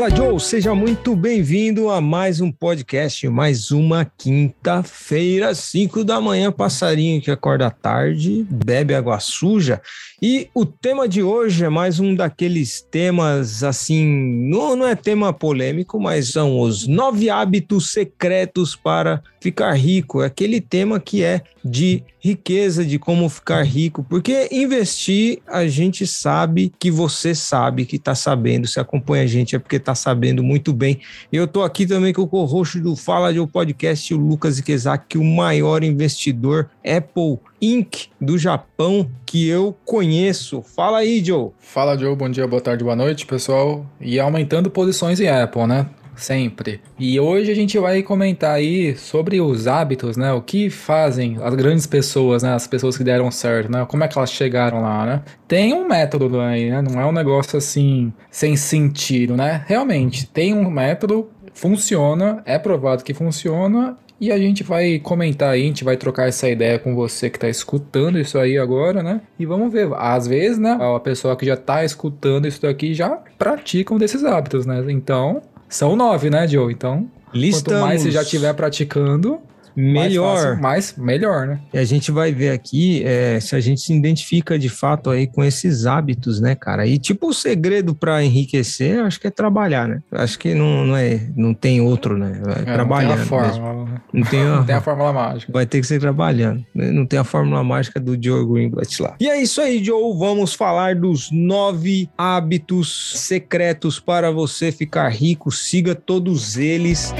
Fala Joe, seja muito bem-vindo a mais um podcast, mais uma quinta-feira, 5 da manhã, passarinho que acorda tarde, bebe água suja. E o tema de hoje é mais um daqueles temas assim, não, não é tema polêmico, mas são os nove hábitos secretos para ficar rico. É aquele tema que é de riqueza, de como ficar rico, porque investir a gente sabe que você sabe que está sabendo, se acompanha a gente é porque está sabendo muito bem. Eu estou aqui também com o co-host do Fala de um Podcast, o Lucas Ikezaki, o maior investidor Apple Inc. do Japão que eu conheço. Fala aí, Joe. Fala, Joe. Bom dia, boa tarde, boa noite, pessoal. E aumentando posições em Apple, né? sempre. E hoje a gente vai comentar aí sobre os hábitos, né? O que fazem as grandes pessoas, né? As pessoas que deram certo, né? Como é que elas chegaram lá, né? Tem um método aí, né? Não é um negócio assim sem sentido, né? Realmente, tem um método, funciona, é provado que funciona e a gente vai comentar aí, a gente vai trocar essa ideia com você que está escutando isso aí agora, né? E vamos ver. Às vezes, né? A pessoa que já está escutando isso daqui já praticam desses hábitos, né? Então, são nove, né, Joe? Então, Listamos. quanto mais você já estiver praticando, melhor. Mais, fácil, mais melhor, né? E a gente vai ver aqui é, se a gente se identifica de fato aí com esses hábitos, né, cara? E tipo, o segredo para enriquecer, acho que é trabalhar, né? Acho que não, não é, não tem outro, né? É, é trabalhando. Não tem a fórmula, né? Não tem, a, não tem a fórmula mágica. Vai ter que ser trabalhando. Né? Não tem a fórmula mágica do Joe Greenblatt lá. E é isso aí, Joe. Vamos falar dos nove hábitos secretos para você ficar rico. Siga todos eles.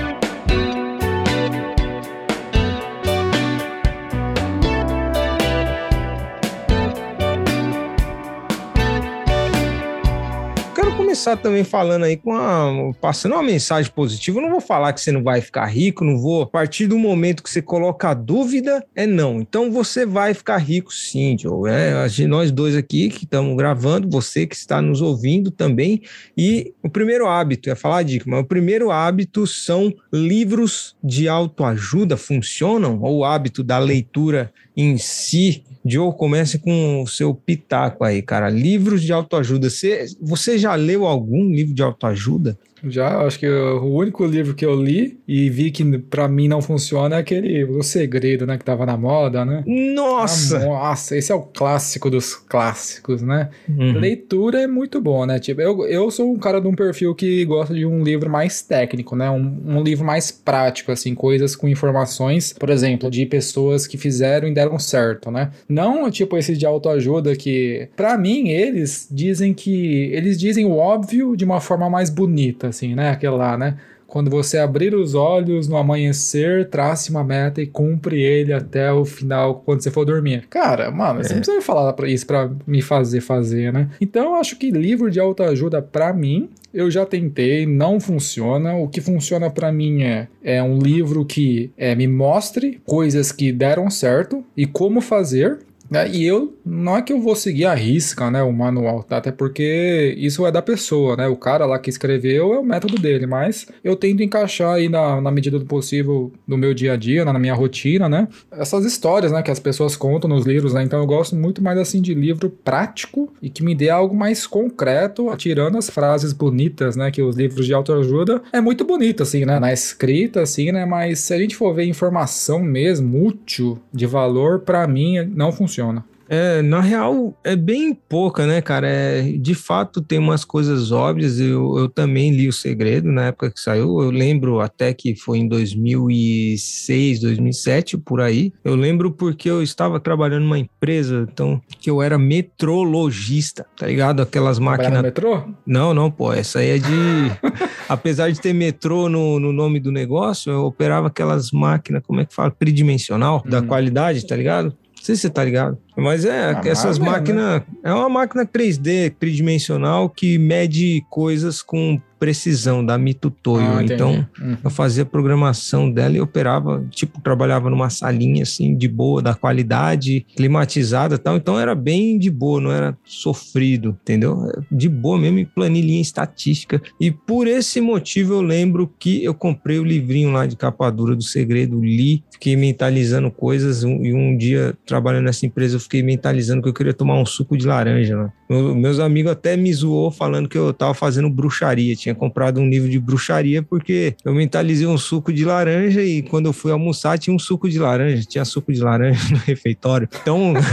Começar também falando aí com a, passando uma mensagem positiva. Eu não vou falar que você não vai ficar rico, não vou. A partir do momento que você coloca a dúvida, é não. Então você vai ficar rico sim, Joe. É, nós dois aqui que estamos gravando, você que está nos ouvindo também. E o primeiro hábito, é falar a dica, mas o primeiro hábito são livros de autoajuda. Funcionam? Ou o hábito da leitura em si Joe, comece com o seu pitaco aí, cara. Livros de autoajuda. Você, você já leu algum livro de autoajuda? Já, acho que o único livro que eu li e vi que para mim não funciona é aquele O Segredo, né? Que tava na moda, né? Nossa! Ah, nossa, esse é o clássico dos clássicos, né? Uhum. Leitura é muito bom, né? Tipo, eu, eu sou um cara de um perfil que gosta de um livro mais técnico, né? Um, um livro mais prático, assim, coisas com informações, por exemplo, de pessoas que fizeram e deram certo, né? Não, tipo, esses de autoajuda que, para mim, eles dizem que. Eles dizem o óbvio de uma forma mais bonita assim, né? Aquela lá, né? Quando você abrir os olhos no amanhecer, trace uma meta e cumpre ele até o final, quando você for dormir. Cara, mano, é. você não precisa me falar isso pra me fazer fazer, né? Então eu acho que livro de autoajuda, para mim, eu já tentei, não funciona. O que funciona para mim é, é um livro que é, me mostre coisas que deram certo e como fazer é, e eu, não é que eu vou seguir a risca, né, o manual, tá? até porque isso é da pessoa, né? O cara lá que escreveu é o método dele, mas eu tento encaixar aí na, na medida do possível no meu dia a dia, na, na minha rotina, né? Essas histórias, né, que as pessoas contam nos livros, né? Então eu gosto muito mais assim de livro prático e que me dê algo mais concreto, tirando as frases bonitas, né, que os livros de autoajuda é muito bonito assim, né, na escrita assim, né, mas se a gente for ver informação mesmo útil, de valor, para mim não funciona funciona. É, na real, é bem pouca, né, cara? É, de fato, tem umas coisas óbvias. Eu, eu também li O Segredo na época que saiu. Eu lembro até que foi em 2006, 2007, por aí. Eu lembro porque eu estava trabalhando numa empresa, então, que eu era metrologista, tá ligado? Aquelas máquinas. metrô? Não, não, pô. Essa aí é de. Apesar de ter metrô no, no nome do negócio, eu operava aquelas máquinas, como é que fala? Tridimensional, hum. da qualidade, tá ligado? Não sei se você tá ligado. Mas é, ah, essas máquinas. Né? É uma máquina 3D tridimensional que mede coisas com precisão da Mitutoyo. Ah, então, uhum. eu fazia programação dela e operava, tipo, trabalhava numa salinha assim de boa, da qualidade, climatizada, tal. Então era bem de boa, não era sofrido, entendeu? De boa mesmo, planilhinha estatística. E por esse motivo eu lembro que eu comprei o livrinho lá de capa dura do segredo, li, fiquei mentalizando coisas e um dia trabalhando nessa empresa eu fiquei mentalizando que eu queria tomar um suco de laranja. Né? meus amigos até me zoou falando que eu tava fazendo bruxaria. Tinha comprado um livro de bruxaria porque eu mentalizei um suco de laranja e quando eu fui almoçar tinha um suco de laranja. Tinha suco de laranja no refeitório. Então.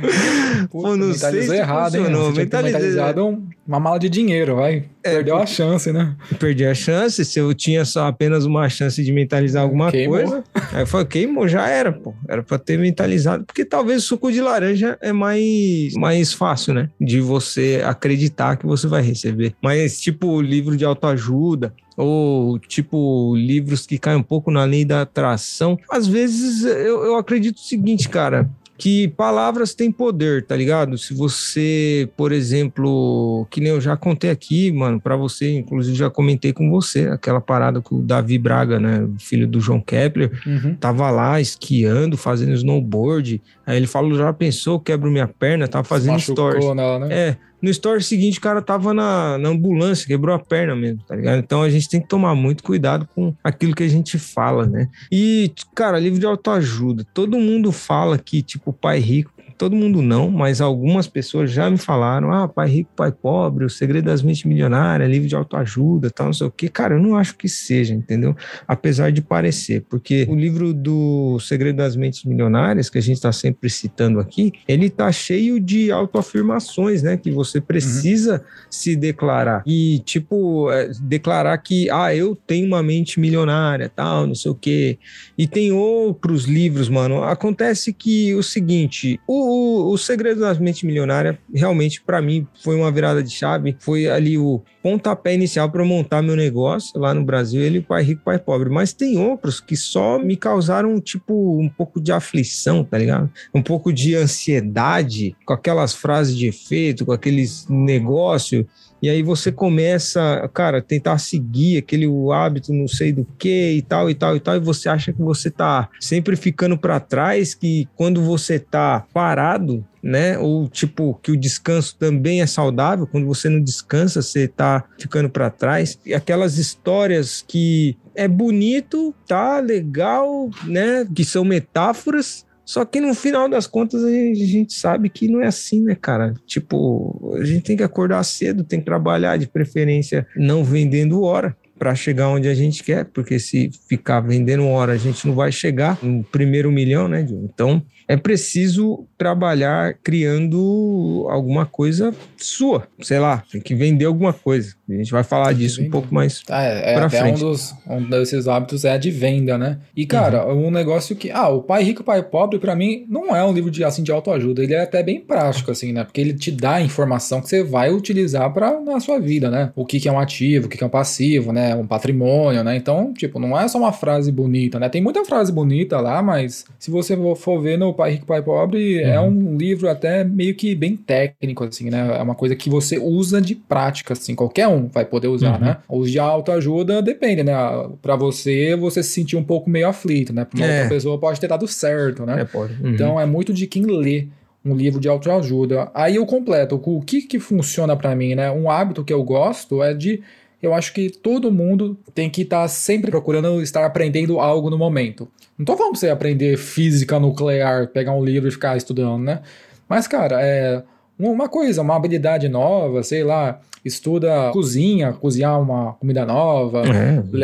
Pô, não sei se errado, hein? Você mentalizado uma mala de dinheiro, vai. É, Perdeu a chance, né? Perdi a chance. Se eu tinha só apenas uma chance de mentalizar alguma queimou. coisa, aí eu falei, queimou, já era, pô. Era pra ter mentalizado. Porque talvez o suco de laranja é mais, mais fácil, né? De você acreditar que você vai receber. Mas, tipo, livro de autoajuda, ou tipo livros que caem um pouco na lei da atração. Às vezes eu, eu acredito o seguinte, cara que palavras têm poder, tá ligado? Se você, por exemplo, que nem eu já contei aqui, mano, para você, inclusive já comentei com você, aquela parada com o Davi Braga, né, filho do João Kepler, uhum. tava lá esquiando, fazendo snowboard, aí ele falou, já pensou, quebro minha perna, tava fazendo stories. Nela, né? É, no story seguinte, o cara tava na, na ambulância, quebrou a perna mesmo, tá ligado? Então a gente tem que tomar muito cuidado com aquilo que a gente fala, né? E, cara, livro de autoajuda. Todo mundo fala que, tipo, pai rico todo mundo não, mas algumas pessoas já me falaram: ah, pai rico, pai pobre, o segredo das mentes milionárias, livro de autoajuda, tal, não sei o quê. Cara, eu não acho que seja, entendeu? Apesar de parecer, porque o livro do Segredo das Mentes Milionárias, que a gente está sempre citando aqui, ele tá cheio de autoafirmações, né? Que você precisa uhum. se declarar. E, tipo, é, declarar que, ah, eu tenho uma mente milionária, tal, não sei o quê. E tem outros livros, mano. Acontece que o seguinte, o o, o Segredo das Mentes Milionárias, realmente, para mim, foi uma virada de chave. Foi ali o pontapé inicial para montar meu negócio lá no Brasil, ele, Pai Rico, Pai Pobre. Mas tem outros que só me causaram, tipo, um pouco de aflição, tá ligado? Um pouco de ansiedade, com aquelas frases de efeito, com aqueles negócios e aí você começa, cara, tentar seguir aquele hábito, não sei do que e tal e tal e tal, e você acha que você tá sempre ficando para trás, que quando você tá parado, né? Ou tipo que o descanso também é saudável, quando você não descansa, você tá ficando para trás. E aquelas histórias que é bonito, tá legal, né? Que são metáforas, só que no final das contas a gente sabe que não é assim, né, cara? Tipo, a gente tem que acordar cedo, tem que trabalhar de preferência não vendendo hora para chegar onde a gente quer, porque se ficar vendendo hora a gente não vai chegar no primeiro milhão, né? Então é preciso trabalhar criando alguma coisa sua, sei lá, tem que vender alguma coisa. A gente vai falar disso um pouco mais ah, é, é pra até frente. Um, dos, um desses hábitos é a de venda, né? E cara, uhum. um negócio que, ah, o Pai Rico, Pai Pobre, para mim não é um livro de assim de autoajuda, ele é até bem prático assim, né? Porque ele te dá informação que você vai utilizar para na sua vida, né? O que, que é um ativo, o que, que é um passivo, né? Um patrimônio, né? Então, tipo, não é só uma frase bonita, né? Tem muita frase bonita lá, mas se você for ver no Pai Rico, Pai Pobre, é uhum. é um livro até meio que bem técnico, assim, né? É uma coisa que você usa de prática, assim, qualquer um vai poder usar, uhum. né? Os de autoajuda depende, né? Para você, você se sentir um pouco meio aflito, né? Uma é. outra pessoa pode ter dado certo, né? É, pode. Uhum. Então é muito de quem lê um livro de autoajuda. Aí eu completo, o que que funciona para mim, né? Um hábito que eu gosto é de eu acho que todo mundo tem que estar tá sempre procurando estar aprendendo algo no momento. Não tô falando pra você aprender física nuclear, pegar um livro e ficar estudando, né? Mas, cara, é uma coisa, uma habilidade nova, sei lá, estuda cozinha, cozinhar uma comida nova.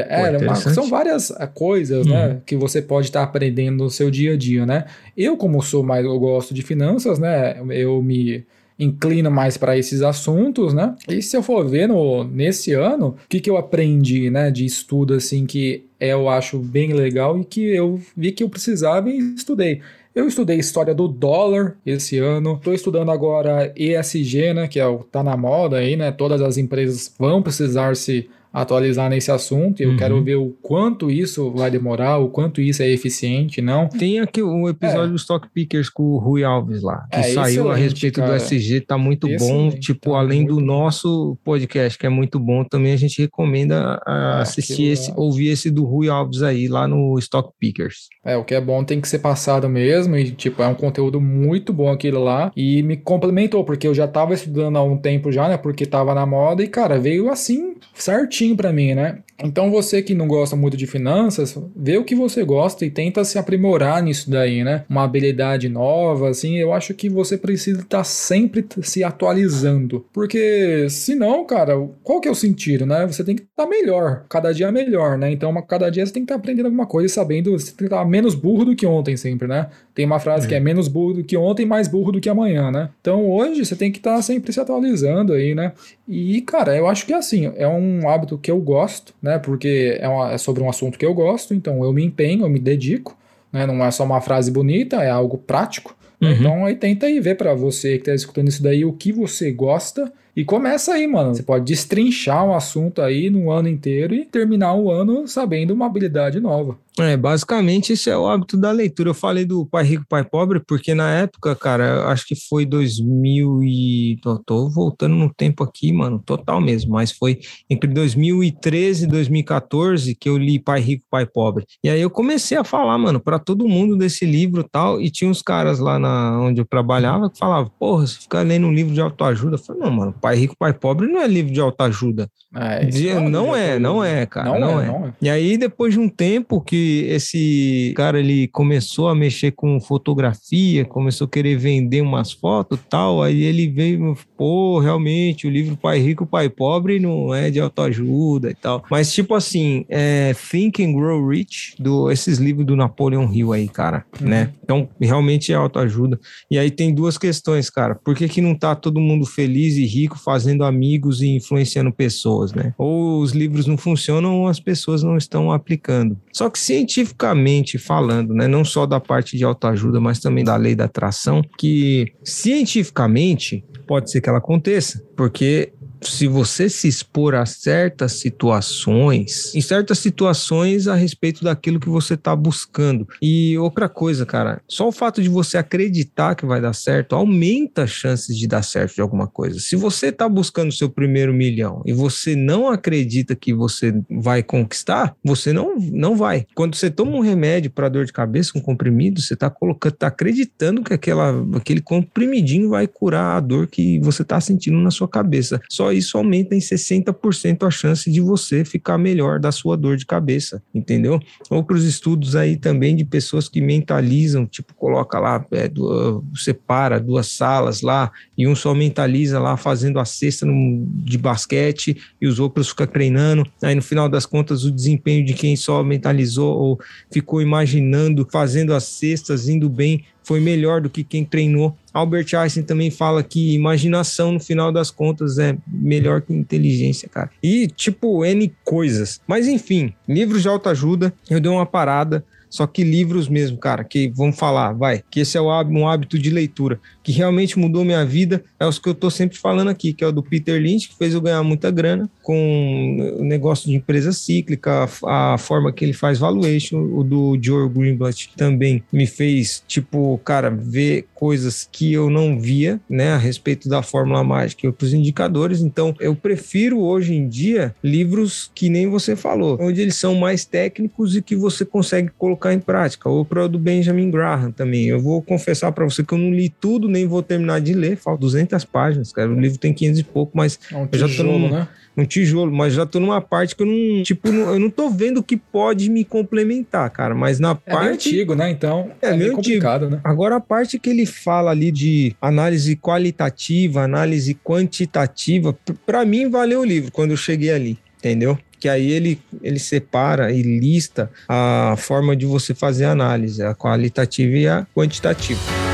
É, é uma, são várias é, coisas, né, uhum. né, que você pode estar tá aprendendo no seu dia a dia, né? Eu, como sou mais, eu gosto de finanças, né, eu me inclina mais para esses assuntos, né? E se eu for ver no, nesse ano, o que, que eu aprendi, né, de estudo, assim, que eu acho bem legal e que eu vi que eu precisava e estudei. Eu estudei história do dólar esse ano. Estou estudando agora ESG, né, que é o tá na moda aí, né? Todas as empresas vão precisar se atualizar nesse assunto. Eu uhum. quero ver o quanto isso vai demorar, o quanto isso é eficiente, não. Tem aqui um episódio é. do Stock Pickers com o Rui Alves lá, que é, saiu a respeito cara. do SG, tá muito excelente, bom. Tipo, tá além do bom. nosso podcast, que é muito bom, também a gente recomenda a é, assistir esse, ouvir esse do Rui Alves aí lá no Stock Pickers. É, o que é bom tem que ser passado mesmo, e tipo, é um conteúdo muito bom aquilo lá, e me complementou, porque eu já tava estudando há um tempo já, né, porque tava na moda, e cara, veio assim, certinho certinho para mim, né? Então você que não gosta muito de finanças, vê o que você gosta e tenta se aprimorar nisso daí, né? Uma habilidade nova, assim, eu acho que você precisa estar tá sempre se atualizando. Porque senão, cara, qual que é o sentido, né? Você tem que estar tá melhor, cada dia melhor, né? Então, cada dia você tem que estar tá aprendendo alguma coisa, sabendo, você tem que estar tá menos burro do que ontem sempre, né? Tem uma frase é. que é menos burro do que ontem, mais burro do que amanhã, né? Então, hoje você tem que estar tá sempre se atualizando aí, né? E, cara, eu acho que é assim, é um hábito que eu gosto, né? Porque é, uma, é sobre um assunto que eu gosto, então eu me empenho, eu me dedico, né? Não é só uma frase bonita, é algo prático. Né? Uhum. Então aí tenta aí ver para você que tá escutando isso daí o que você gosta e começa aí, mano. Você pode destrinchar um assunto aí no ano inteiro e terminar o ano sabendo uma habilidade nova. É, basicamente esse é o hábito da leitura. Eu falei do Pai Rico, Pai Pobre, porque na época, cara, acho que foi 2000 e... Tô, tô, voltando no tempo aqui, mano, total mesmo, mas foi entre 2013 e 2014 que eu li Pai Rico, Pai Pobre. E aí eu comecei a falar, mano, para todo mundo desse livro e tal, e tinha uns caras lá na, onde eu trabalhava que falavam, porra, você fica lendo um livro de autoajuda. Eu falei, não, mano, Pai Rico, Pai Pobre não é livro de autoajuda. É, não, é, não é, cara, não, não, é, é. não é. E aí, depois de um tempo que esse cara ele começou a mexer com fotografia, começou a querer vender umas fotos tal, aí ele veio, pô, realmente o livro Pai Rico, Pai Pobre não é de autoajuda e tal. Mas tipo assim, é Think and Grow Rich, do, esses livros do Napoleon Hill aí, cara, uhum. né? Então, realmente é autoajuda. E aí tem duas questões, cara. Por que que não tá todo mundo feliz e rico fazendo amigos e influenciando pessoas, né? Ou os livros não funcionam ou as pessoas não estão aplicando. Só que se cientificamente falando, né, não só da parte de autoajuda, mas também da lei da atração, que cientificamente pode ser que ela aconteça, porque se você se expor a certas situações, em certas situações a respeito daquilo que você está buscando. E outra coisa, cara, só o fato de você acreditar que vai dar certo aumenta as chances de dar certo de alguma coisa. Se você está buscando seu primeiro milhão e você não acredita que você vai conquistar, você não, não vai. Quando você toma um remédio para dor de cabeça, um comprimido, você está colocando, tá acreditando que aquela, aquele comprimidinho vai curar a dor que você está sentindo na sua cabeça. Só só isso aumenta em 60% a chance de você ficar melhor da sua dor de cabeça, entendeu? Outros estudos aí também de pessoas que mentalizam, tipo, coloca lá, é, do, separa duas salas lá, e um só mentaliza lá fazendo a cesta no, de basquete e os outros ficam treinando. Aí no final das contas, o desempenho de quem só mentalizou ou ficou imaginando, fazendo as cestas, indo bem, foi melhor do que quem treinou. Albert Einstein também fala que imaginação, no final das contas, é melhor que inteligência, cara. E, tipo, N coisas. Mas, enfim, livros de autoajuda, eu dei uma parada. Só que livros mesmo, cara, que vamos falar, vai, que esse é um hábito de leitura, que realmente mudou minha vida, é os que eu tô sempre falando aqui, que é o do Peter Lynch, que fez eu ganhar muita grana com o negócio de empresa cíclica, a, forma que ele faz valuation, o do Joe Greenblatt também me fez, tipo, cara, ver coisas que eu não via, né, a respeito da fórmula mágica e outros indicadores. Então, eu prefiro hoje em dia livros que nem você falou, onde eles são mais técnicos e que você consegue colocar colocar em prática. O pro do Benjamin Graham também. Eu vou confessar para você que eu não li tudo, nem vou terminar de ler. Faltam 200 páginas, cara. O livro tem 500 e pouco, mas é um eu já tô num, né? um tijolo, mas já tô numa parte que eu não, tipo, não, eu não tô vendo que pode me complementar, cara, mas na é parte... É antigo, né, então é, é meio complicado, né? Agora a parte que ele fala ali de análise qualitativa, análise quantitativa, para mim valeu o livro quando eu cheguei ali, entendeu? Que aí ele, ele separa e lista a forma de você fazer a análise, a qualitativa e a quantitativa.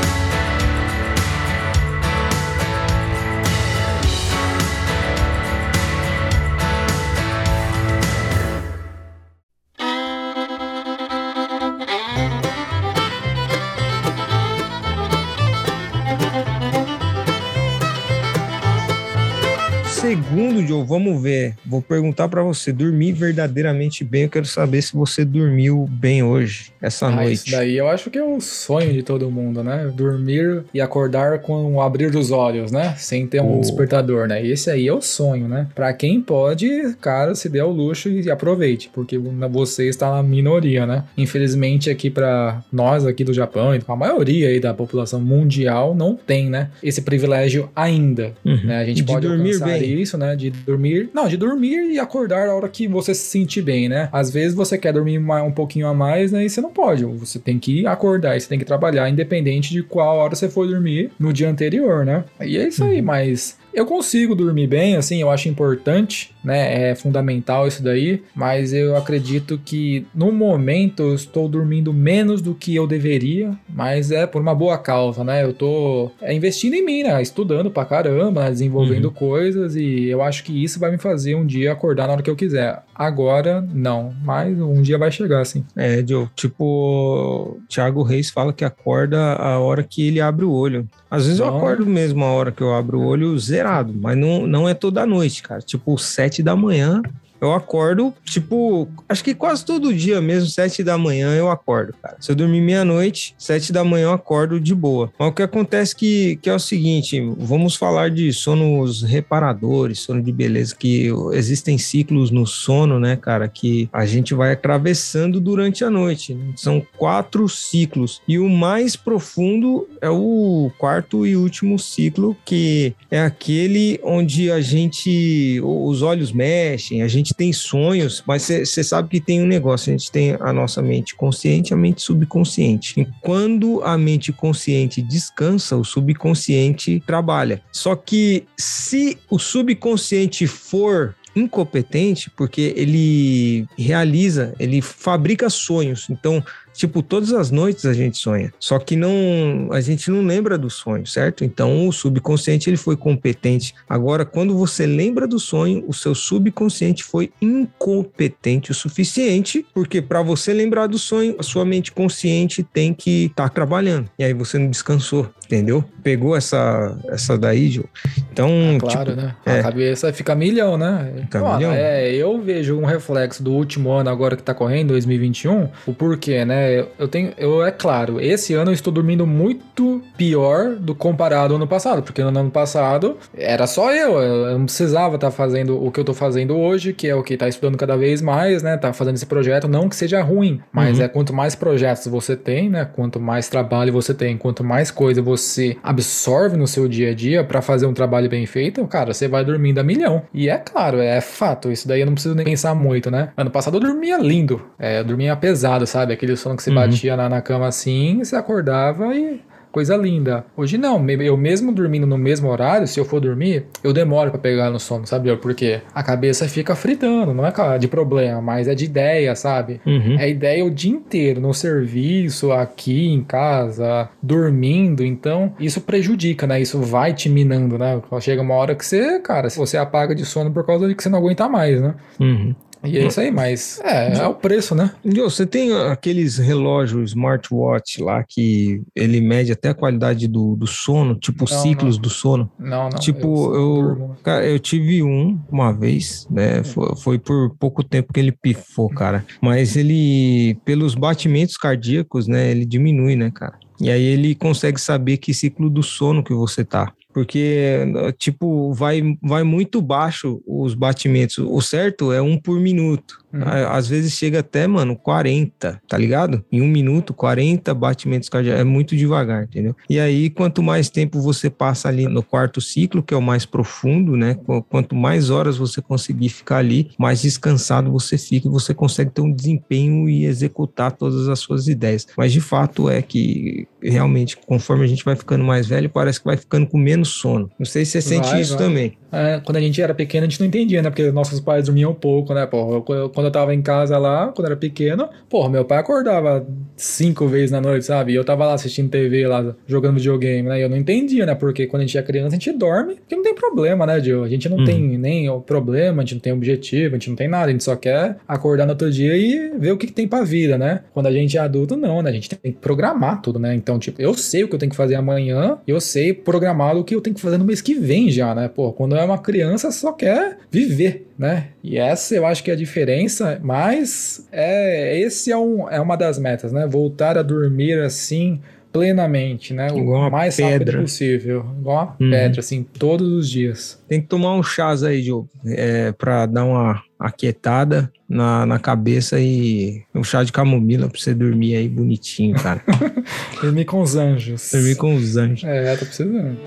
Vamos ver. Vou perguntar para você, dormir verdadeiramente bem. Eu quero saber se você dormiu bem hoje, essa ah, noite. Isso daí eu acho que é o sonho de todo mundo, né? Dormir e acordar com o abrir dos olhos, né? Sem ter um oh. despertador, né? Esse aí é o sonho, né? Para quem pode, cara, se dê ao luxo e aproveite, porque você está na minoria, né? Infelizmente aqui para nós aqui do Japão, a maioria aí da população mundial não tem, né? Esse privilégio ainda, uhum. né? A gente de pode dormir bem isso, né? De dormir. Não, de dormir e acordar a hora que você se sentir bem, né? Às vezes você quer dormir um pouquinho a mais, né? E você não pode. Você tem que acordar e você tem que trabalhar, independente de qual hora você for dormir no dia anterior, né? E é isso aí, uhum. mas eu consigo dormir bem, assim, eu acho importante, né? É fundamental isso daí, mas eu acredito que no momento eu estou dormindo menos do que eu deveria, mas é por uma boa causa, né? Eu tô é, investindo em mim, né? Estudando pra caramba, desenvolvendo uhum. coisas e eu acho que isso vai me fazer um dia acordar na hora que eu quiser. Agora, não, mas um dia vai chegar, assim. É, Joe, tipo, Thiago Reis fala que acorda a hora que ele abre o olho. Às vezes não. eu acordo mesmo a hora que eu abro o olho zerado, mas não, não é toda noite, cara. Tipo, sete da manhã, eu acordo, tipo, acho que quase todo dia mesmo, sete da manhã eu acordo, cara. Se eu dormir meia-noite, sete da manhã eu acordo de boa. Mas o que acontece que, que é o seguinte, vamos falar de sonos reparadores, sono de beleza, que existem ciclos no sono, né, cara, que a gente vai atravessando durante a noite. Né? São quatro ciclos. E o mais profundo é o quarto e último ciclo, que é aquele onde a gente, os olhos mexem, a gente tem sonhos, mas você sabe que tem um negócio, a gente tem a nossa mente consciente e a mente subconsciente. E quando a mente consciente descansa, o subconsciente trabalha. Só que se o subconsciente for incompetente, porque ele realiza, ele fabrica sonhos. Então, Tipo, todas as noites a gente sonha, só que não, a gente não lembra do sonho, certo? Então, o subconsciente ele foi competente. Agora, quando você lembra do sonho, o seu subconsciente foi incompetente o suficiente, porque para você lembrar do sonho, a sua mente consciente tem que estar tá trabalhando. E aí você não descansou, entendeu? Pegou essa essa daí, Gil. Então, é claro, tipo, né? É. A cabeça fica milhão, né? Pô, milhão. É, eu vejo um reflexo do último ano agora que tá correndo, 2021, o porquê, né? Eu tenho. Eu, é claro, esse ano eu estou dormindo muito pior do comparado ao ano passado, porque no ano passado era só eu. Eu não precisava estar tá fazendo o que eu estou fazendo hoje, que é o que tá estudando cada vez mais, né? Tá fazendo esse projeto. Não que seja ruim, mas uhum. é quanto mais projetos você tem, né? Quanto mais trabalho você tem, quanto mais coisa você absorve no seu dia a dia para fazer um trabalho bem feito, cara, você vai dormindo a milhão. E é claro, é fato. Isso daí eu não preciso nem pensar muito, né? Ano passado eu dormia lindo. É, eu dormia pesado, sabe? Aquele sono que você uhum. batia na, na cama assim, você acordava e coisa linda. Hoje não, eu mesmo dormindo no mesmo horário, se eu for dormir, eu demoro para pegar no sono, sabe? Porque a cabeça fica fritando, não é de problema, mas é de ideia, sabe? Uhum. É ideia o dia inteiro, no serviço, aqui em casa, dormindo, então isso prejudica, né? Isso vai te minando, né? Chega uma hora que você, cara, você apaga de sono por causa de que você não aguenta mais, né? Uhum. E é isso aí, mas é, é o preço, né? Você tem aqueles relógios smartwatch lá que ele mede até a qualidade do, do sono, tipo não, ciclos não. do sono. Não, não. Tipo, eu, eu, cara, eu tive um uma vez, né? Hum. Foi, foi, por pouco tempo que ele pifou, cara. Mas ele, pelos batimentos cardíacos, né? Ele diminui, né, cara? E aí ele consegue saber que ciclo do sono que você tá porque tipo vai vai muito baixo os batimentos. O certo é um por minuto. Uhum. Às vezes chega até, mano, 40, tá ligado? Em um minuto, 40 batimentos cardíacos. É muito devagar, entendeu? E aí, quanto mais tempo você passa ali no quarto ciclo, que é o mais profundo, né? Quanto mais horas você conseguir ficar ali, mais descansado você fica e você consegue ter um desempenho e executar todas as suas ideias. Mas de fato é que realmente, conforme a gente vai ficando mais velho, parece que vai ficando com menos sono. Não sei se você sente vai, isso vai. também. É, quando a gente era pequeno, a gente não entendia, né? Porque nossos pais dormiam pouco, né? Porra, quando eu tava em casa lá, quando era pequeno, porra, meu pai acordava cinco vezes na noite, sabe? E eu tava lá assistindo TV, lá, jogando videogame, né? E eu não entendia, né? Porque quando a gente é criança, a gente dorme, porque não tem problema, né, Gil? A gente não hum. tem nem o problema, a gente não tem objetivo, a gente não tem nada, a gente só quer acordar no outro dia e ver o que, que tem pra vida, né? Quando a gente é adulto, não, né? A gente tem que programar tudo, né? Então, tipo, eu sei o que eu tenho que fazer amanhã, eu sei programar o que eu tenho que fazer no mês que vem já, né? Pô, quando é uma criança, só quer viver, né? E essa eu acho que é a diferença, mas é, esse é, um, é uma das metas, né? Voltar a dormir assim plenamente, né? Igual o mais pedra. rápido possível. Igual uma uhum. pedra, assim, todos os dias. Tem que tomar um chás aí, Diogo, é, pra dar uma aquietada na, na cabeça e um chá de camomila pra você dormir aí bonitinho, cara. dormir com os anjos. Dormir com os anjos. É, tô precisando.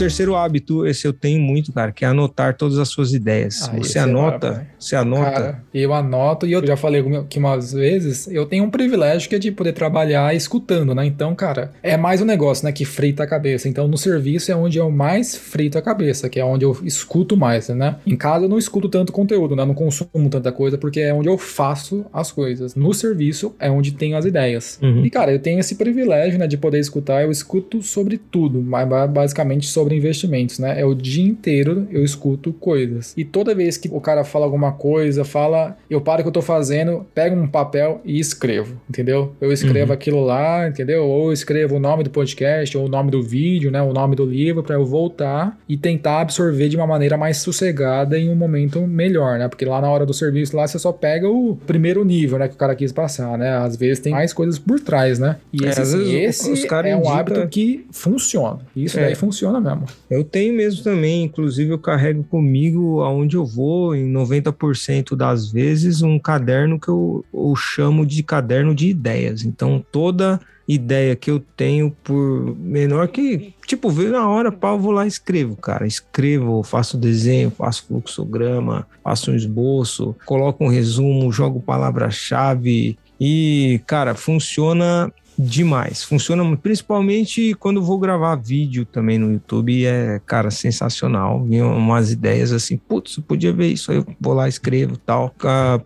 Terceiro hábito, esse eu tenho muito, cara, que é anotar todas as suas ideias. Ah, você anota, é você anota. Cara, eu anoto e eu já falei que umas vezes, eu tenho um privilégio que é de poder trabalhar escutando, né? Então, cara, é mais um negócio, né, que frita a cabeça. Então, no serviço é onde eu mais frito a cabeça, que é onde eu escuto mais, né? Em casa eu não escuto tanto conteúdo, né? Não consumo tanta coisa porque é onde eu faço as coisas. No serviço é onde tenho as ideias. Uhum. E, cara, eu tenho esse privilégio, né, de poder escutar. Eu escuto sobre tudo, mas basicamente sobre investimentos, né? É o dia inteiro eu escuto coisas. E toda vez que o cara fala alguma coisa, fala, eu paro o que eu tô fazendo, pego um papel e escrevo, entendeu? Eu escrevo uhum. aquilo lá, entendeu? Ou escrevo o nome do podcast, ou o nome do vídeo, né? O nome do livro, para eu voltar e tentar absorver de uma maneira mais sossegada em um momento melhor, né? Porque lá na hora do serviço, lá você só pega o primeiro nível, né? Que o cara quis passar, né? Às vezes tem mais coisas por trás, né? E é, esse, assim, esse é um hábito que funciona. Isso é. daí funciona mesmo. Eu tenho mesmo também, inclusive eu carrego comigo aonde eu vou, em 90% das vezes, um caderno que eu, eu chamo de caderno de ideias. Então toda ideia que eu tenho, por menor que, tipo, veio na hora, pau, vou lá e escrevo, cara. Escrevo, faço desenho, faço fluxograma, faço um esboço, coloco um resumo, jogo palavra-chave. E, cara, funciona demais. Funciona principalmente quando vou gravar vídeo também no YouTube. É, cara, sensacional. Vem umas ideias assim, putz, podia ver isso. Aí eu vou lá, escrevo tal.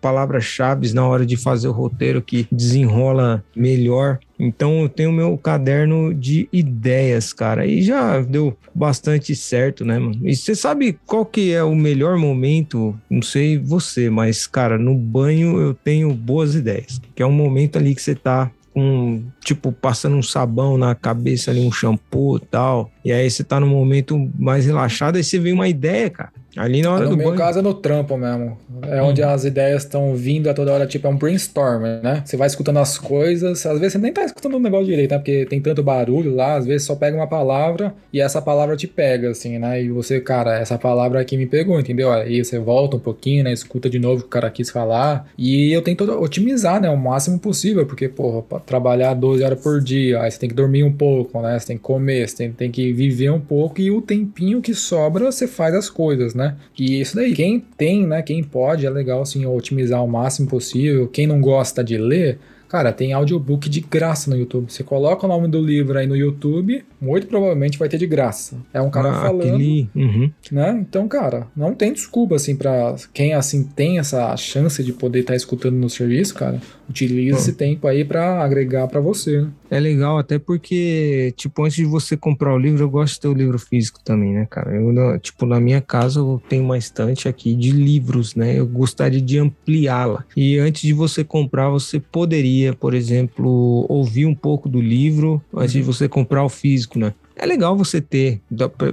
Palavras-chave na hora de fazer o roteiro que desenrola melhor. Então eu tenho meu caderno de ideias, cara, e já deu bastante certo, né, mano? E você sabe qual que é o melhor momento? Não sei você, mas cara, no banho eu tenho boas ideias, que é um momento ali que você tá com, tipo, passando um sabão na cabeça ali, um shampoo tal. E aí você tá num momento mais relaxado, aí você vem uma ideia, cara. Ali na hora no do meu caso é no trampo mesmo. É hum. onde as ideias estão vindo a toda hora, tipo, é um brainstorm, né? Você vai escutando as coisas, às vezes você nem tá escutando o negócio direito, né? Porque tem tanto barulho lá, às vezes só pega uma palavra e essa palavra te pega, assim, né? E você, cara, essa palavra aqui me pegou, entendeu? Aí você volta um pouquinho, né? Escuta de novo o que o cara quis falar. E eu tento otimizar, né? O máximo possível, porque, porra, trabalhar 12 horas por dia, aí você tem que dormir um pouco, né? Você tem que comer, você tem, tem que viver um pouco e o tempinho que sobra você faz as coisas, né? E isso daí, quem tem, né? Quem pode, é legal assim otimizar o máximo possível. Quem não gosta de ler, Cara, tem audiobook de graça no YouTube. Você coloca o nome do livro aí no YouTube, muito provavelmente vai ter de graça. É um cara ah, falando, aquele... uhum. né? Então, cara, não tem desculpa assim para quem assim tem essa chance de poder estar tá escutando no serviço, cara. Utilize esse tempo aí para agregar para você. Né? É legal até porque, tipo, antes de você comprar o livro, eu gosto de ter o livro físico também, né, cara? Eu, tipo, na minha casa eu tenho uma estante aqui de livros, né? Eu gostaria de ampliá-la. E antes de você comprar, você poderia, por exemplo, ouvir um pouco do livro antes de uhum. você comprar o físico, né? É legal você ter,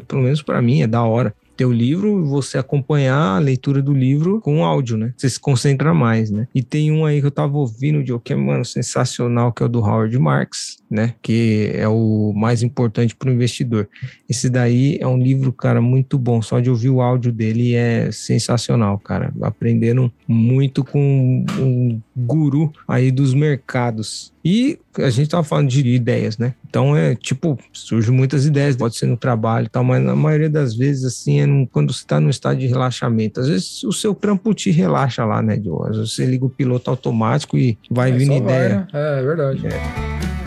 pelo menos para mim, é da hora ter o livro, você acompanhar a leitura do livro com áudio, né? Você se concentra mais, né? E tem um aí que eu tava ouvindo de que é, mano, sensacional, que é o do Howard Marks, né? Que é o mais importante para o investidor. Esse daí é um livro, cara, muito bom. Só de ouvir o áudio dele é sensacional, cara. Aprendendo muito com um guru aí dos mercados. E a gente tava falando de ideias, né? Então é tipo, surgem muitas ideias, pode ser no trabalho e tal, mas na maioria das vezes, assim, é num, quando você está no estado de relaxamento. Às vezes o seu trampo te relaxa lá, né, vezes você liga o piloto automático e vai é, vindo ideia. Vai, né? É, é verdade. É.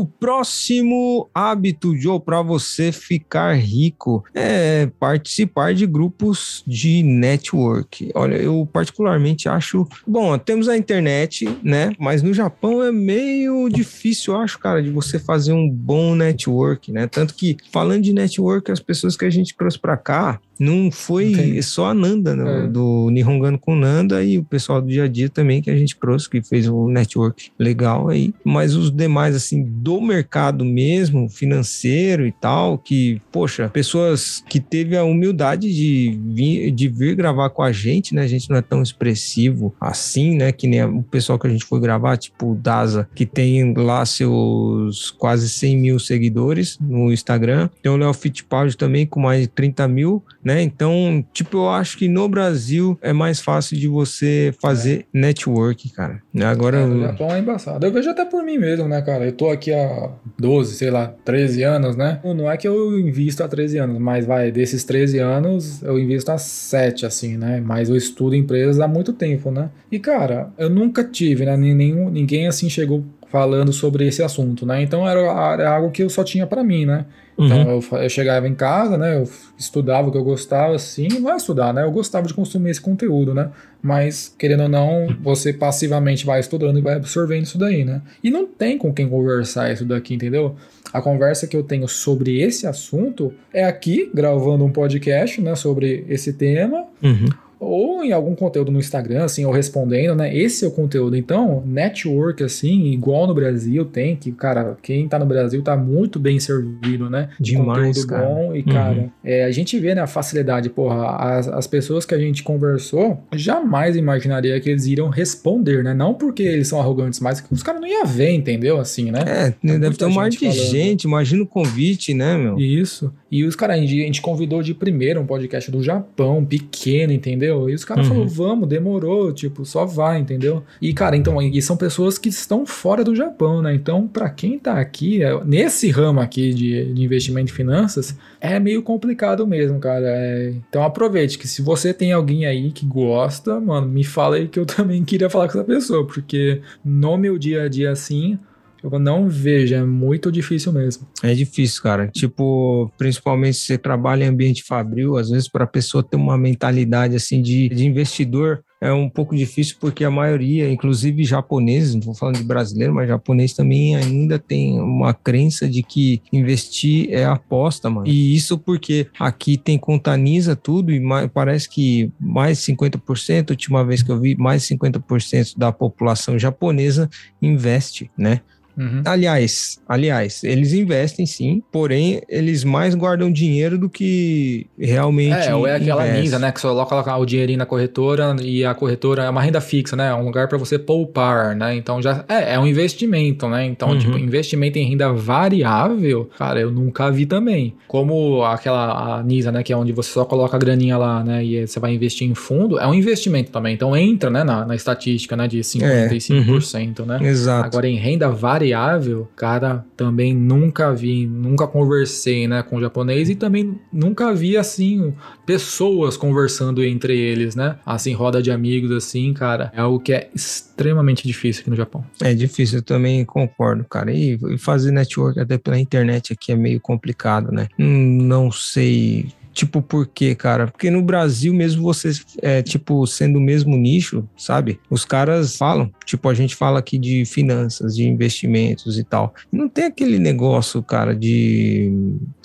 o próximo hábito, Joe, para você ficar rico é participar de grupos de network. Olha, eu particularmente acho. Bom, temos a internet, né? Mas no Japão é meio difícil, eu acho, cara, de você fazer um bom network, né? Tanto que, falando de network, as pessoas que a gente trouxe para cá, Não foi Entendi. só a Nanda, né? é. do Nihongano com Nanda e o pessoal do dia a dia também que a gente trouxe, que fez o network legal aí. Mas os demais, assim, do mercado mesmo, financeiro e tal, que, poxa, pessoas que teve a humildade de vir, de vir gravar com a gente, né? A gente não é tão expressivo assim, né? Que nem o pessoal que a gente foi gravar, tipo o Daza, que tem lá seus quase 100 mil seguidores no Instagram. Tem o Léo Fittipaldi também com mais de 30 mil, né? Então, tipo, eu acho que no Brasil é mais fácil de você fazer é. network, cara. Agora. É, o Japão é embaçado. Eu vejo até por mim mesmo, né, cara? Eu tô aqui há 12, sei lá, 13 anos, né? Não é que eu invisto há 13 anos, mas vai, desses 13 anos, eu invisto há 7, assim, né? Mas eu estudo empresas há muito tempo, né? E, cara, eu nunca tive, né? Nenhum, ninguém assim chegou falando sobre esse assunto, né? Então era, era algo que eu só tinha para mim, né? Então uhum. eu, eu, chegava em casa, né? Eu estudava o que eu gostava, assim, não é estudar, né? Eu gostava de consumir esse conteúdo, né? Mas, querendo ou não, você passivamente vai estudando e vai absorvendo isso daí, né? E não tem com quem conversar isso daqui, entendeu? A conversa que eu tenho sobre esse assunto é aqui, gravando um podcast, né? Sobre esse tema. Uhum ou em algum conteúdo no Instagram, assim, ou respondendo, né? Esse é o conteúdo. Então, network, assim, igual no Brasil tem, que, cara, quem tá no Brasil tá muito bem servido, né? Demais, conteúdo cara. bom. E, uhum. cara, é, a gente vê, né, a facilidade, porra, as, as pessoas que a gente conversou, jamais imaginaria que eles iriam responder, né? Não porque eles são arrogantes, mas que os caras não iam ver, entendeu? Assim, né? É, é deve ter um mar de falando. gente, imagina o convite, né, meu? Isso. E os caras, a gente convidou de primeiro um podcast do Japão, pequeno, entendeu? E os caras uhum. falaram, vamos, demorou, tipo, só vai, entendeu? E, cara, então, e são pessoas que estão fora do Japão, né? Então, para quem tá aqui, é, nesse ramo aqui de, de investimento em finanças, é meio complicado mesmo, cara. É, então aproveite que se você tem alguém aí que gosta, mano, me fala aí que eu também queria falar com essa pessoa, porque no meu dia a dia assim, eu não vejo, é muito difícil mesmo. É difícil, cara. Tipo, principalmente se você trabalha em ambiente fabril, às vezes para a pessoa ter uma mentalidade assim de, de investidor, é um pouco difícil porque a maioria, inclusive japoneses, não estou falando de brasileiro, mas japonês também ainda tem uma crença de que investir é aposta, mano. E isso porque aqui tem contaniza tudo e mais, parece que mais 50%, última vez que eu vi, mais 50% da população japonesa investe, né? Uhum. Aliás, aliás, eles investem sim, porém eles mais guardam dinheiro do que realmente. É, ou é aquela investe. né? Que só coloca o dinheirinho na corretora e a corretora é uma renda fixa, né? É um lugar para você poupar, né? Então já é, é um investimento, né? Então, tipo, uhum. tipo, investimento em renda variável, cara, eu nunca vi também. Como aquela NISA, né? Que é onde você só coloca a graninha lá, né? E você vai investir em fundo, é um investimento também. Então entra, né? Na, na estatística, né? De 55%, é. uhum. né? Exato. Agora em renda variável variável, cara, também nunca vi, nunca conversei, né, com japonês e também nunca vi assim pessoas conversando entre eles, né? Assim, roda de amigos assim, cara, é algo que é extremamente difícil aqui no Japão. É difícil, eu também concordo, cara. E fazer network até pela internet aqui é meio complicado, né? Não sei Tipo, por quê, cara? Porque no Brasil, mesmo vocês, é, tipo, sendo o mesmo nicho, sabe? Os caras falam, tipo, a gente fala aqui de finanças, de investimentos e tal. Não tem aquele negócio, cara, de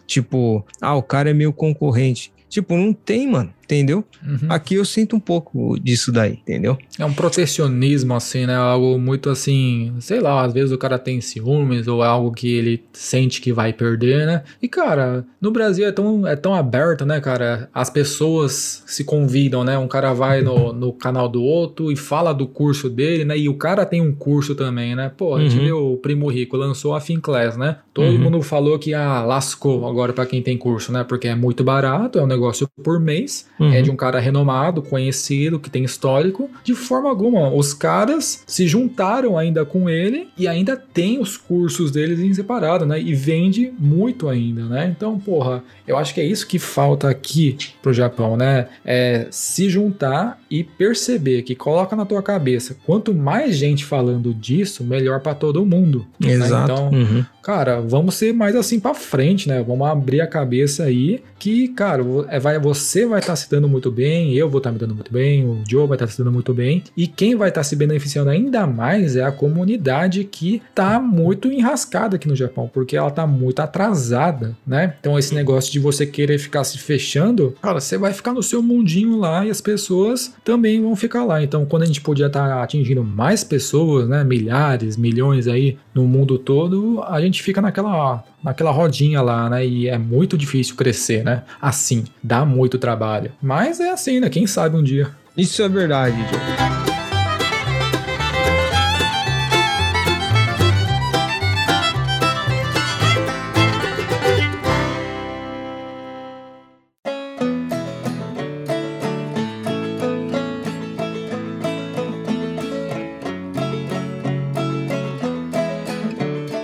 tipo, ah, o cara é meu concorrente. Tipo, não tem, mano entendeu? Uhum. Aqui eu sinto um pouco disso daí, entendeu? É um protecionismo, assim, né? Algo muito assim, sei lá, às vezes o cara tem ciúmes ou é algo que ele sente que vai perder, né? E, cara, no Brasil é tão, é tão aberto, né, cara? As pessoas se convidam, né? Um cara vai no, no canal do outro e fala do curso dele, né? E o cara tem um curso também, né? Pô, a gente uhum. viu o Primo Rico, lançou a Finclass, né? Todo uhum. mundo falou que, ah, lascou agora para quem tem curso, né? Porque é muito barato, é um negócio por mês uhum. é de um cara renomado, conhecido, que tem histórico. De forma alguma, os caras se juntaram ainda com ele e ainda tem os cursos deles em separado, né? E vende muito ainda, né? Então, porra, eu acho que é isso que falta aqui pro Japão, né? É se juntar e perceber que coloca na tua cabeça, quanto mais gente falando disso, melhor para todo mundo. Né? Exato. Né? Então, uhum. Cara, vamos ser mais assim para frente, né? Vamos abrir a cabeça aí que, cara, é, vai, você vai estar tá se dando muito bem, eu vou estar tá me dando muito bem, o Joe vai estar tá se dando muito bem. E quem vai estar tá se beneficiando ainda mais é a comunidade que está muito enrascada aqui no Japão, porque ela está muito atrasada, né? Então esse negócio de você querer ficar se fechando, cara, você vai ficar no seu mundinho lá e as pessoas também vão ficar lá. Então quando a gente podia estar tá atingindo mais pessoas, né, milhares, milhões aí no mundo todo, a gente fica naquela naquela rodinha lá, né? E é muito difícil crescer, né? Assim, dá muito trabalho. Mas é assim, né? Quem sabe um dia. Isso é verdade,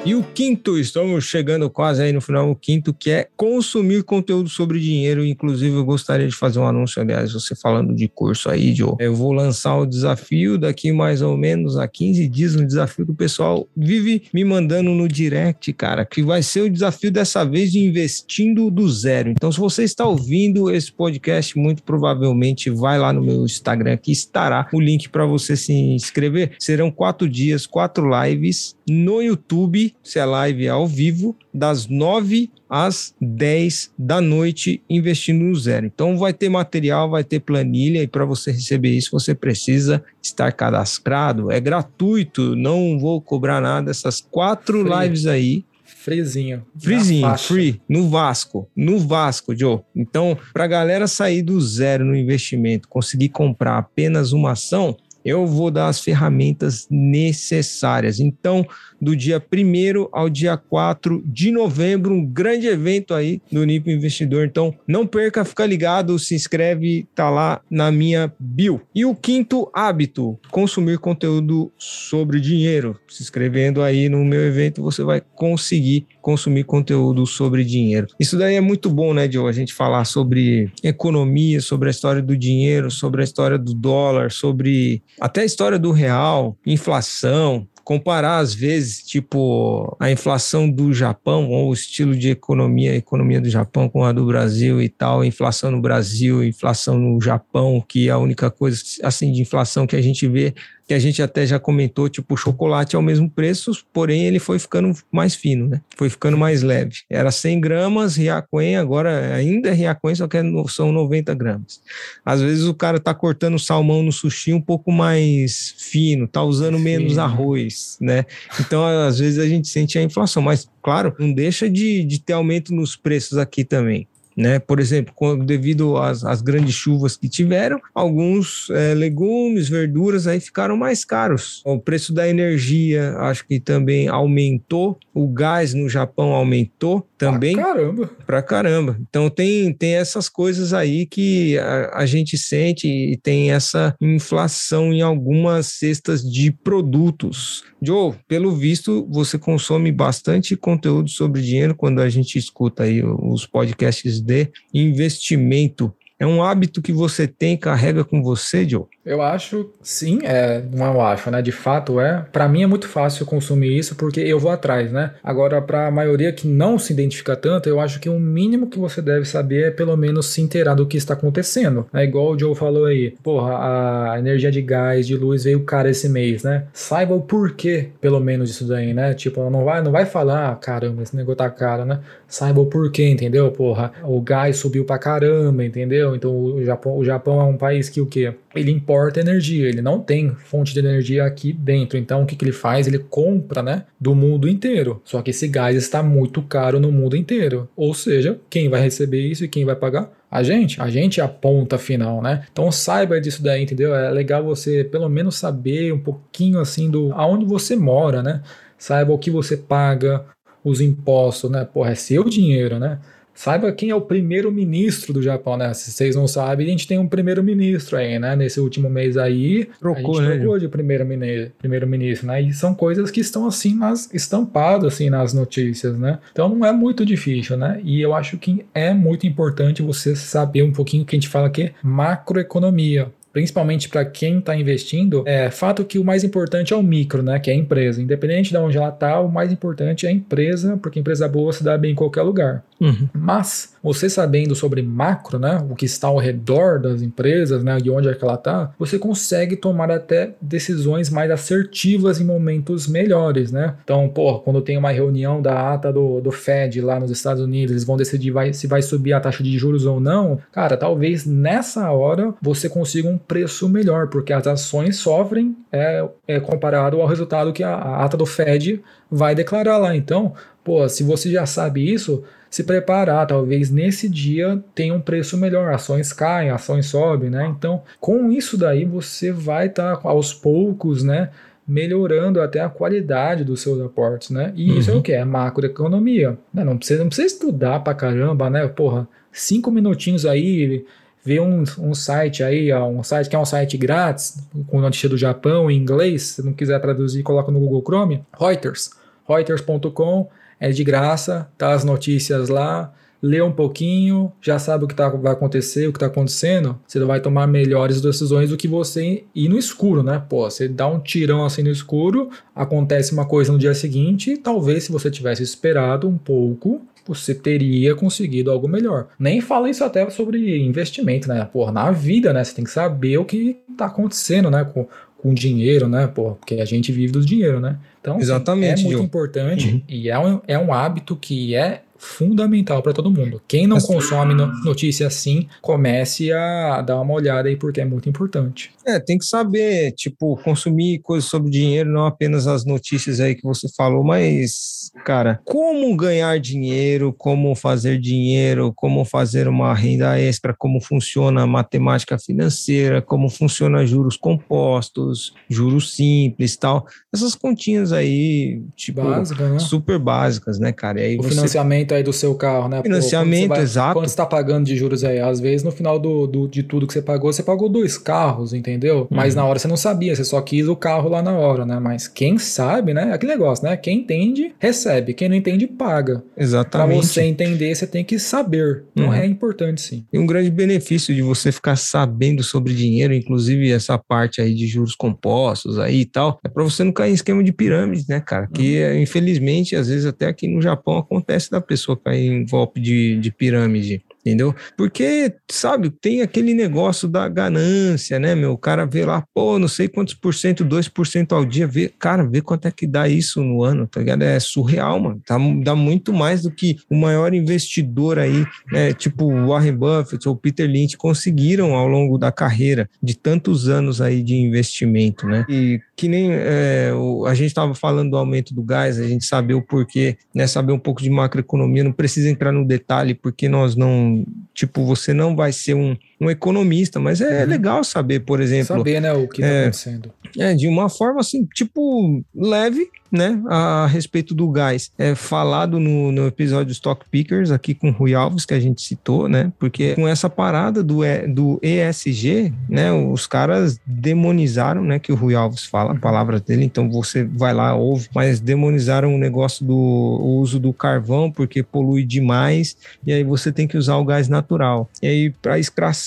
Joe. quinto, estamos chegando quase aí no final, o quinto, que é consumir conteúdo sobre dinheiro. Inclusive, eu gostaria de fazer um anúncio, aliás, você falando de curso aí, Joe. Eu vou lançar o desafio daqui mais ou menos a 15 dias, um desafio que o pessoal vive me mandando no direct, cara, que vai ser o desafio dessa vez de investindo do zero. Então, se você está ouvindo esse podcast, muito provavelmente vai lá no meu Instagram, que estará o link para você se inscrever. Serão quatro dias, quatro lives no YouTube, se é live ao vivo, das 9 às 10 da noite, investindo no zero. Então vai ter material, vai ter planilha, e para você receber isso, você precisa estar cadastrado. É gratuito, não vou cobrar nada. Essas quatro free. lives aí. Freezinho. Freezinho, free, no Vasco. No Vasco, Joe. Então, para a galera sair do zero no investimento, conseguir comprar apenas uma ação, eu vou dar as ferramentas necessárias. Então, do dia 1 ao dia 4 de novembro, um grande evento aí do Nipo Investidor. Então, não perca, fica ligado, se inscreve, tá lá na minha bio. E o quinto hábito, consumir conteúdo sobre dinheiro. Se inscrevendo aí no meu evento, você vai conseguir consumir conteúdo sobre dinheiro. Isso daí é muito bom, né, Joe? A gente falar sobre economia, sobre a história do dinheiro, sobre a história do dólar, sobre até a história do real, inflação, comparar às vezes, tipo, a inflação do Japão ou o estilo de economia, a economia do Japão com a do Brasil e tal, inflação no Brasil, inflação no Japão, que é a única coisa assim de inflação que a gente vê que a gente até já comentou, tipo, o chocolate é o mesmo preço, porém ele foi ficando mais fino, né? Foi ficando mais leve. Era 100 gramas, Riacuen, agora ainda é Riacuen, só que é são 90 gramas. Às vezes o cara tá cortando salmão no sushi um pouco mais fino, tá usando menos arroz, né? Então, às vezes a gente sente a inflação, mas claro, não deixa de, de ter aumento nos preços aqui também. Né? Por exemplo, devido às, às, grandes chuvas que tiveram, alguns é, legumes, verduras aí ficaram mais caros. O preço da energia acho que também aumentou, o gás no Japão aumentou também. Pra caramba. Pra caramba. Então tem, tem essas coisas aí que a, a gente sente e tem essa inflação em algumas cestas de produtos. Joe, pelo visto, você consome bastante conteúdo sobre dinheiro quando a gente escuta aí os podcasts de investimento. É um hábito que você tem, carrega com você, Joe? Eu acho, sim, é, não é acho, né? De fato é. Para mim é muito fácil consumir isso porque eu vou atrás, né? Agora, para a maioria que não se identifica tanto, eu acho que o mínimo que você deve saber é pelo menos se inteirar do que está acontecendo. É igual o Joe falou aí, porra, a energia de gás, de luz veio cara esse mês, né? Saiba o porquê, pelo menos, disso daí, né? Tipo, não vai, não vai falar, ah, caramba, esse negócio tá caro, né? Saiba o porquê, entendeu? Porra, o gás subiu pra caramba, entendeu? Então o Japão, o Japão é um país que o quê? Ele importa energia, ele não tem fonte de energia aqui dentro. Então o que, que ele faz? Ele compra, né, do mundo inteiro. Só que esse gás está muito caro no mundo inteiro. Ou seja, quem vai receber isso e quem vai pagar? A gente, a gente é a ponta final, né? Então saiba disso daí, entendeu? É legal você pelo menos saber um pouquinho assim do aonde você mora, né? Saiba o que você paga, os impostos, né? Porra, é seu dinheiro, né? Saiba quem é o primeiro-ministro do Japão, né? Se vocês não sabem, a gente tem um primeiro-ministro aí, né? Nesse último mês aí, trocou, a gente né? trocou de primeiro-ministro, primeiro né? E são coisas que estão assim, nas, estampadas assim nas notícias, né? Então não é muito difícil, né? E eu acho que é muito importante você saber um pouquinho que a gente fala que é macroeconomia principalmente para quem está investindo, é fato que o mais importante é o micro, né? Que é a empresa. Independente de onde ela está, o mais importante é a empresa, porque empresa boa se dá bem em qualquer lugar. Uhum. Mas você sabendo sobre macro, né, o que está ao redor das empresas, né, e onde é que ela está, você consegue tomar até decisões mais assertivas em momentos melhores, né? Então, pô, quando tem uma reunião da ata do, do Fed lá nos Estados Unidos, eles vão decidir vai, se vai subir a taxa de juros ou não, cara, talvez nessa hora você consiga um preço melhor, porque as ações sofrem é, é comparado ao resultado que a, a ata do Fed vai declarar lá. Então, pô, se você já sabe isso, se preparar, talvez nesse dia tenha um preço melhor, ações caem, ações sobem, né? Então, com isso daí você vai estar tá, aos poucos, né? melhorando até a qualidade dos seus aportes, né? E uhum. isso é o uhum. que? É macroeconomia. Né? Não, precisa, não precisa estudar pra caramba, né? Porra, cinco minutinhos aí, ver um, um site aí, um site que é um site grátis, com notícia do Japão em inglês, se não quiser traduzir, coloca no Google Chrome, Reuters, reuters.com, é de graça, tá as notícias lá, lê um pouquinho, já sabe o que tá, vai acontecer, o que está acontecendo, você vai tomar melhores decisões do que você ir no escuro, né? Pô, você dá um tirão assim no escuro, acontece uma coisa no dia seguinte, talvez se você tivesse esperado um pouco, você teria conseguido algo melhor. Nem fala isso até sobre investimento, né? Pô, na vida, né? Você tem que saber o que está acontecendo, né? Com, com dinheiro, né? Pô, porque a gente vive do dinheiro, né? Então, Exatamente, é muito importante uhum. e é um, é um hábito que é fundamental para todo mundo. Quem não consome notícia assim, comece a dar uma olhada aí porque é muito importante. É, tem que saber, tipo, consumir coisas sobre dinheiro, não apenas as notícias aí que você falou, mas, cara, como ganhar dinheiro, como fazer dinheiro, como fazer uma renda extra, como funciona a matemática financeira, como funciona juros compostos, juros simples, tal. Essas continhas aí, tipo, Básica, né? super básicas, né, cara? E aí o você... financiamento aí do seu carro, né? Financiamento, Pô, vai, exato. Quando você tá pagando de juros aí, às vezes no final do, do, de tudo que você pagou, você pagou dois carros, entendeu? Mas uhum. na hora você não sabia, você só quis o carro lá na hora, né? Mas quem sabe, né? Aquele negócio, né? Quem entende, recebe. Quem não entende, paga. Exatamente. Pra você entender, você tem que saber. Não uhum. é importante, sim. E um grande benefício de você ficar sabendo sobre dinheiro, inclusive essa parte aí de juros compostos aí e tal, é pra você não cair em esquema de pirâmide, né, cara? Que uhum. infelizmente, às vezes até aqui no Japão acontece da pessoa cair em golpe de, de pirâmide entendeu? Porque, sabe, tem aquele negócio da ganância, né, meu? O cara vê lá, pô, não sei quantos por cento, 2% ao dia, vê, cara, vê quanto é que dá isso no ano, tá ligado? É surreal, mano. Tá, dá muito mais do que o maior investidor aí, né, tipo Warren Buffett ou Peter Lynch conseguiram ao longo da carreira de tantos anos aí de investimento, né? E que nem é, o, a gente estava falando do aumento do gás, a gente saber o porquê, né, saber um pouco de macroeconomia, não precisa entrar no detalhe, porque nós não tipo, você não vai ser um, um economista, mas é uhum. legal saber, por exemplo. Saber, né, o que está é, acontecendo. É, de uma forma assim, tipo, leve, né, a, respeito do gás. É falado no, no episódio Stock Pickers, aqui com o Rui Alves, que a gente citou, né, porque com essa parada do, do ESG, né, os caras demonizaram, né, que o Rui Alves fala, a palavra dele, então você vai lá, ouve, mas demonizaram o negócio do o uso do carvão, porque polui demais, e aí você tem que usar o gás natural. E aí, para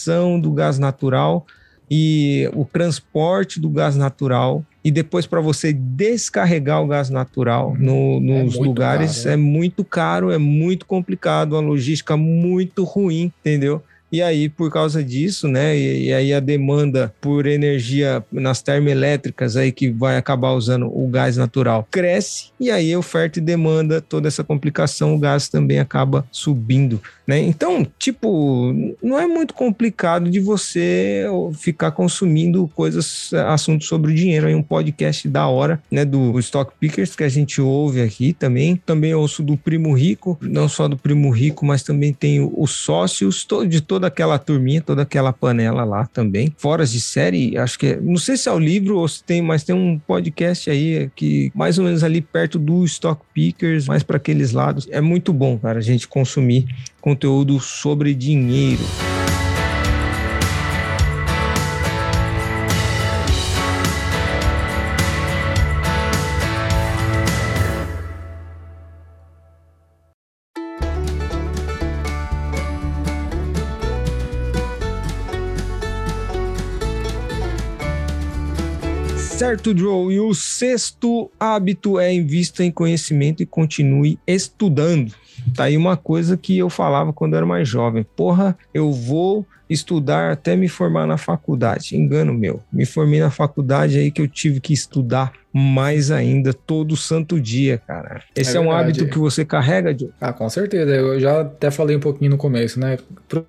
extração do gás natural, e o transporte do gás natural e depois para você descarregar o gás natural uhum. no, nos é lugares caro, né? é muito caro, é muito complicado, uma logística muito ruim, entendeu? E aí, por causa disso, né, e, e, aí a demanda por energia nas termoelétricas aí que vai acabar usando o gás natural cresce, e aí oferta e demanda, toda essa complicação, o gás também acaba subindo. Né? Então, tipo, não é muito complicado de você ficar consumindo coisas, assuntos sobre o dinheiro. Aí um podcast da hora, né, do Stock Pickers que a gente ouve aqui também. Também ouço do Primo Rico, não só do Primo Rico, mas também tem os sócios de toda aquela turminha, toda aquela panela lá também. Foras de série, acho que é, não sei se é o livro ou se tem, mas tem um podcast aí que mais ou menos ali perto do Stock Pickers, mais para aqueles lados. É muito bom, cara, a gente consumir conteúdo sobre dinheiro. Certo, Joe. E o sexto hábito é invista em conhecimento e continue estudando. Tá aí uma coisa que eu falava quando eu era mais jovem. Porra, eu vou estudar até me formar na faculdade. Engano meu. Me formei na faculdade aí que eu tive que estudar mais ainda todo santo dia, cara. Esse é, é um hábito que você carrega, Joe? Ah, com certeza. Eu já até falei um pouquinho no começo, né?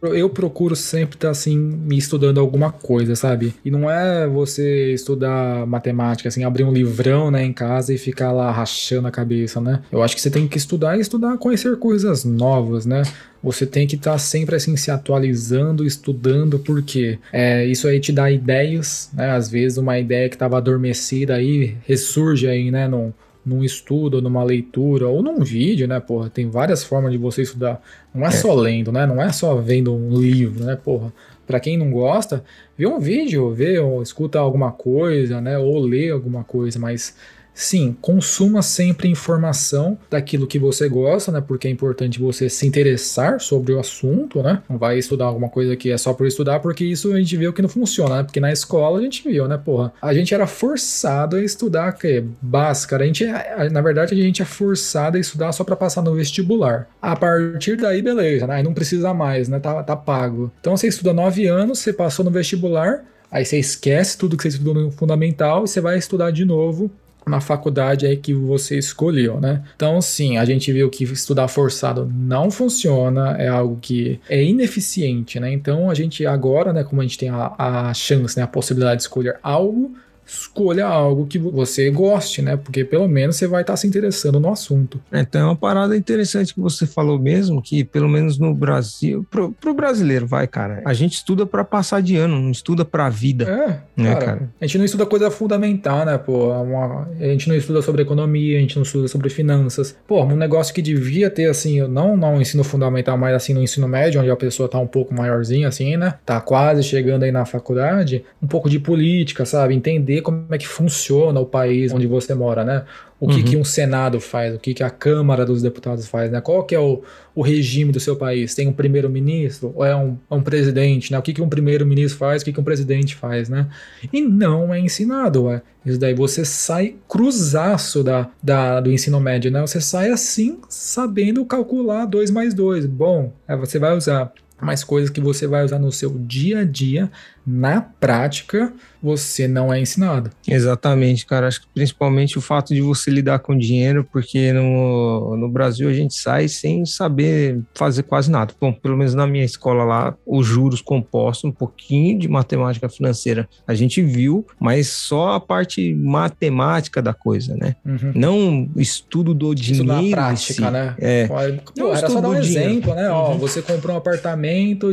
Eu procuro sempre estar assim me estudando alguma coisa, sabe? E não é você estudar matemática assim, abrir um livrão, né, em casa e ficar lá rachando a cabeça, né? Eu acho que você tem que estudar e estudar, conhecer coisas novas, né? Você tem que estar tá sempre assim se atualizando, estudando, porque é, isso aí te dá ideias, né? Às vezes uma ideia que estava adormecida aí ressurge aí, né? Num, num estudo, numa leitura, ou num vídeo, né, porra? Tem várias formas de você estudar. Não é, é. só lendo, né? Não é só vendo um livro, né, porra? Para quem não gosta, vê um vídeo, vê ou escuta alguma coisa, né? Ou lê alguma coisa, mas Sim, consuma sempre informação daquilo que você gosta, né? Porque é importante você se interessar sobre o assunto, né? Não vai estudar alguma coisa que é só por estudar, porque isso a gente viu que não funciona, né? Porque na escola a gente viu, né, porra? A gente era forçado a estudar, que é básica. A gente, na verdade, a gente é forçado a estudar só para passar no vestibular. A partir daí, beleza, né? Aí não precisa mais, né? Tá, tá pago. Então você estuda nove anos, você passou no vestibular, Aí você esquece tudo que você estudou no fundamental e você vai estudar de novo na faculdade aí que você escolheu, né? Então, sim, a gente viu que estudar forçado não funciona, é algo que é ineficiente, né? Então, a gente agora, né, como a gente tem a, a chance, né, a possibilidade de escolher algo, escolha algo que você goste, né? Porque pelo menos você vai estar se interessando no assunto. É, então é uma parada interessante que você falou mesmo, que pelo menos no Brasil, pro, pro brasileiro, vai, cara, a gente estuda para passar de ano, não estuda pra vida. É, né, cara, cara, A gente não estuda coisa fundamental, né, pô? É uma, a gente não estuda sobre economia, a gente não estuda sobre finanças. Pô, um negócio que devia ter, assim, não no ensino fundamental, mas assim no ensino médio, onde a pessoa tá um pouco maiorzinha, assim, né? Tá quase chegando aí na faculdade, um pouco de política, sabe? Entender entender como é que funciona o país onde você mora, né? O que, uhum. que um Senado faz, o que, que a Câmara dos Deputados faz, né? Qual que é o, o regime do seu país? Tem um primeiro-ministro ou é um, é um presidente, né? O que, que um primeiro-ministro faz, o que, que um presidente faz, né? E não é ensinado, ué. Isso daí você sai cruzaço da, da, do ensino médio, né? Você sai assim, sabendo calcular 2 mais 2. Bom, é, você vai usar mais coisas que você vai usar no seu dia a dia, na prática, você não é ensinado. Exatamente, cara. Acho que principalmente o fato de você lidar com dinheiro, porque no, no Brasil a gente sai sem saber fazer quase nada. Bom, pelo menos na minha escola lá, os juros compostos, um pouquinho de matemática financeira a gente viu, mas só a parte matemática da coisa, né? Uhum. Não estudo do dinheiro. Isso na prática, si. né? É. Pô, era só dar um exemplo, né? Uhum. Ó, você comprou um apartamento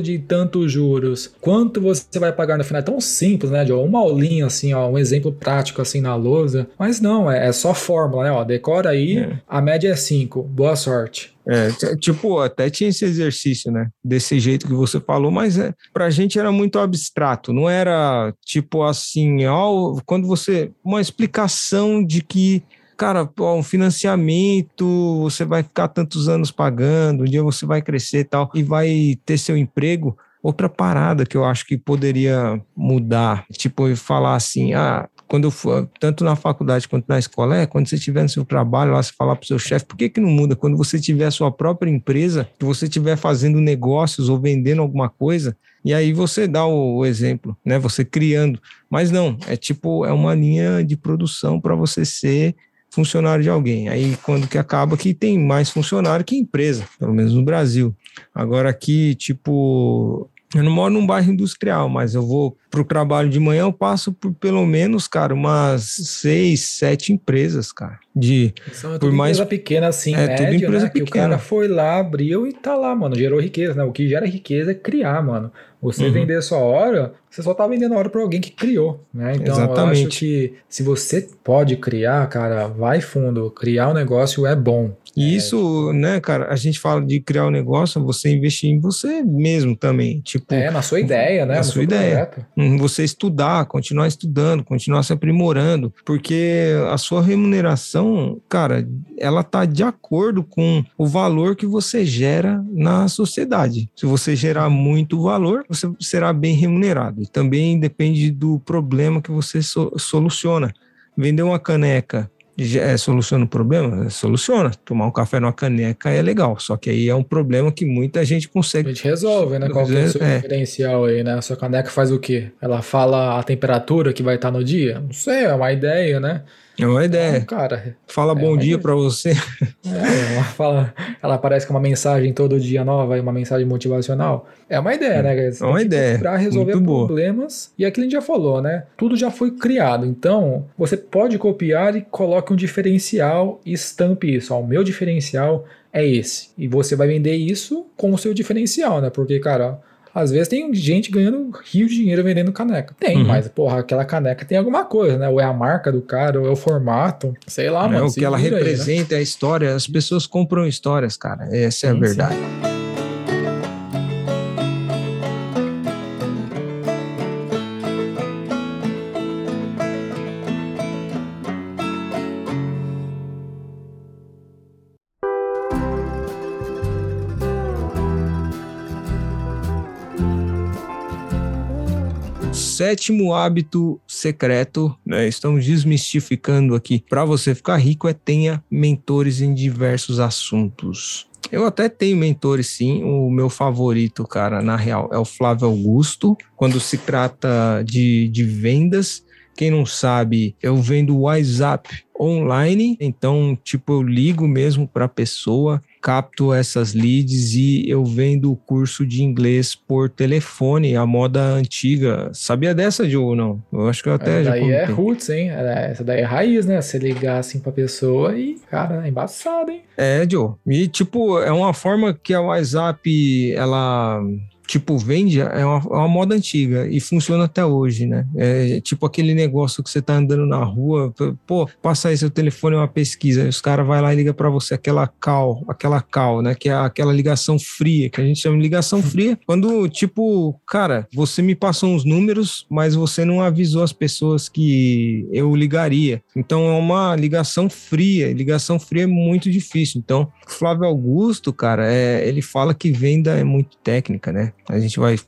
de tantos juros. Quanto você vai pagar no final? É tão simples, né? De uma aulinha, assim, ó, um exemplo prático, assim, na lousa. Mas não, é, é só fórmula, né? Ó, decora aí, é. a média é 5. Boa sorte. É, tipo, até tinha esse exercício, né? Desse jeito que você falou, mas é, pra gente era muito abstrato, não era tipo assim, ó, quando você. Uma explicação de que, cara, ó, um financiamento, você vai ficar tantos anos pagando, um dia você vai crescer e tal, e vai ter seu emprego. Outra parada que eu acho que poderia mudar, tipo, falar assim, ah, quando eu for, tanto na faculdade quanto na escola, é quando você estiver no seu trabalho, lá você falar para o seu chefe, por que, que não muda? Quando você tiver a sua própria empresa, que você estiver fazendo negócios ou vendendo alguma coisa, e aí você dá o, o exemplo, né? Você criando. Mas não, é tipo, é uma linha de produção para você ser funcionário de alguém. Aí quando que acaba que tem mais funcionário que empresa, pelo menos no Brasil. Agora aqui, tipo, eu não moro num bairro industrial, mas eu vou para o trabalho de manhã, eu passo por pelo menos, cara, umas seis, sete empresas, cara. De São é por mais empresa pequena assim, é, médio, tudo empresa né? pequena. Que o cara foi lá, abriu e tá lá, mano, gerou riqueza, né? O que gera riqueza é criar, mano. Você uhum. vender sua hora, você só tá vendendo a hora para alguém que criou, né? Então Exatamente. eu acho que se você pode criar, cara, vai fundo. Criar um negócio é bom. E é, isso, tipo... né, cara, a gente fala de criar um negócio, você investir em você mesmo também. Tipo, é, na sua ideia, né? Na sua ideia. Projeto. Uhum, você estudar, continuar estudando, continuar se aprimorando, porque a sua remuneração cara, ela tá de acordo com o valor que você gera na sociedade. Se você gerar muito valor, você será bem remunerado. E também depende do problema que você so soluciona. Vender uma caneca é, soluciona o problema? Soluciona. Tomar um café numa caneca é legal, só que aí é um problema que muita gente consegue. A gente resolve, né? Qual é o seu é. diferencial aí, né? A sua caneca faz o quê? Ela fala a temperatura que vai estar no dia? Não sei, é uma ideia, né? É uma ideia. Então, cara, fala é bom dia para você. É, ela fala, ela parece que é uma mensagem todo dia nova, uma mensagem motivacional. É uma ideia, né, É uma ideia. Para resolver problemas. Boa. E aquilo a gente já falou, né? Tudo já foi criado. Então, você pode copiar e coloque um diferencial e estampe isso. Ó, o meu diferencial é esse. E você vai vender isso com o seu diferencial, né? Porque, cara, às vezes tem gente ganhando rio de dinheiro vendendo caneca. Tem, uhum. mas, porra, aquela caneca tem alguma coisa, né? Ou é a marca do cara, ou é o formato. Sei lá, é, mano. O que ela representa, aí, né? a história. As pessoas compram histórias, cara. Essa é a verdade. Sim. Sétimo hábito secreto, né, estamos desmistificando aqui, para você ficar rico é tenha mentores em diversos assuntos. Eu até tenho mentores, sim. O meu favorito, cara, na real, é o Flávio Augusto. Quando se trata de, de vendas, quem não sabe, eu vendo WhatsApp online, então, tipo, eu ligo mesmo para a pessoa, capto essas leads e eu vendo o curso de inglês por telefone, a moda antiga. Sabia dessa, Diogo, não? Eu acho que eu até essa daí é roots, hein? Essa daí é raiz, né? Você ligar assim pra pessoa e, cara, é embaçado, hein? É, Diogo. E, tipo, é uma forma que a WhatsApp, ela tipo, vende é uma, é uma, moda antiga e funciona até hoje, né? É tipo aquele negócio que você tá andando na rua, pô, passa aí seu telefone é uma pesquisa, os caras vai lá e liga para você aquela call, aquela call, né? Que é aquela ligação fria, que a gente chama de ligação fria, quando, tipo, cara, você me passou uns números, mas você não avisou as pessoas que eu ligaria. Então é uma ligação fria, ligação fria é muito difícil. Então, Flávio Augusto, cara, é, ele fala que venda é muito técnica, né? A gente vai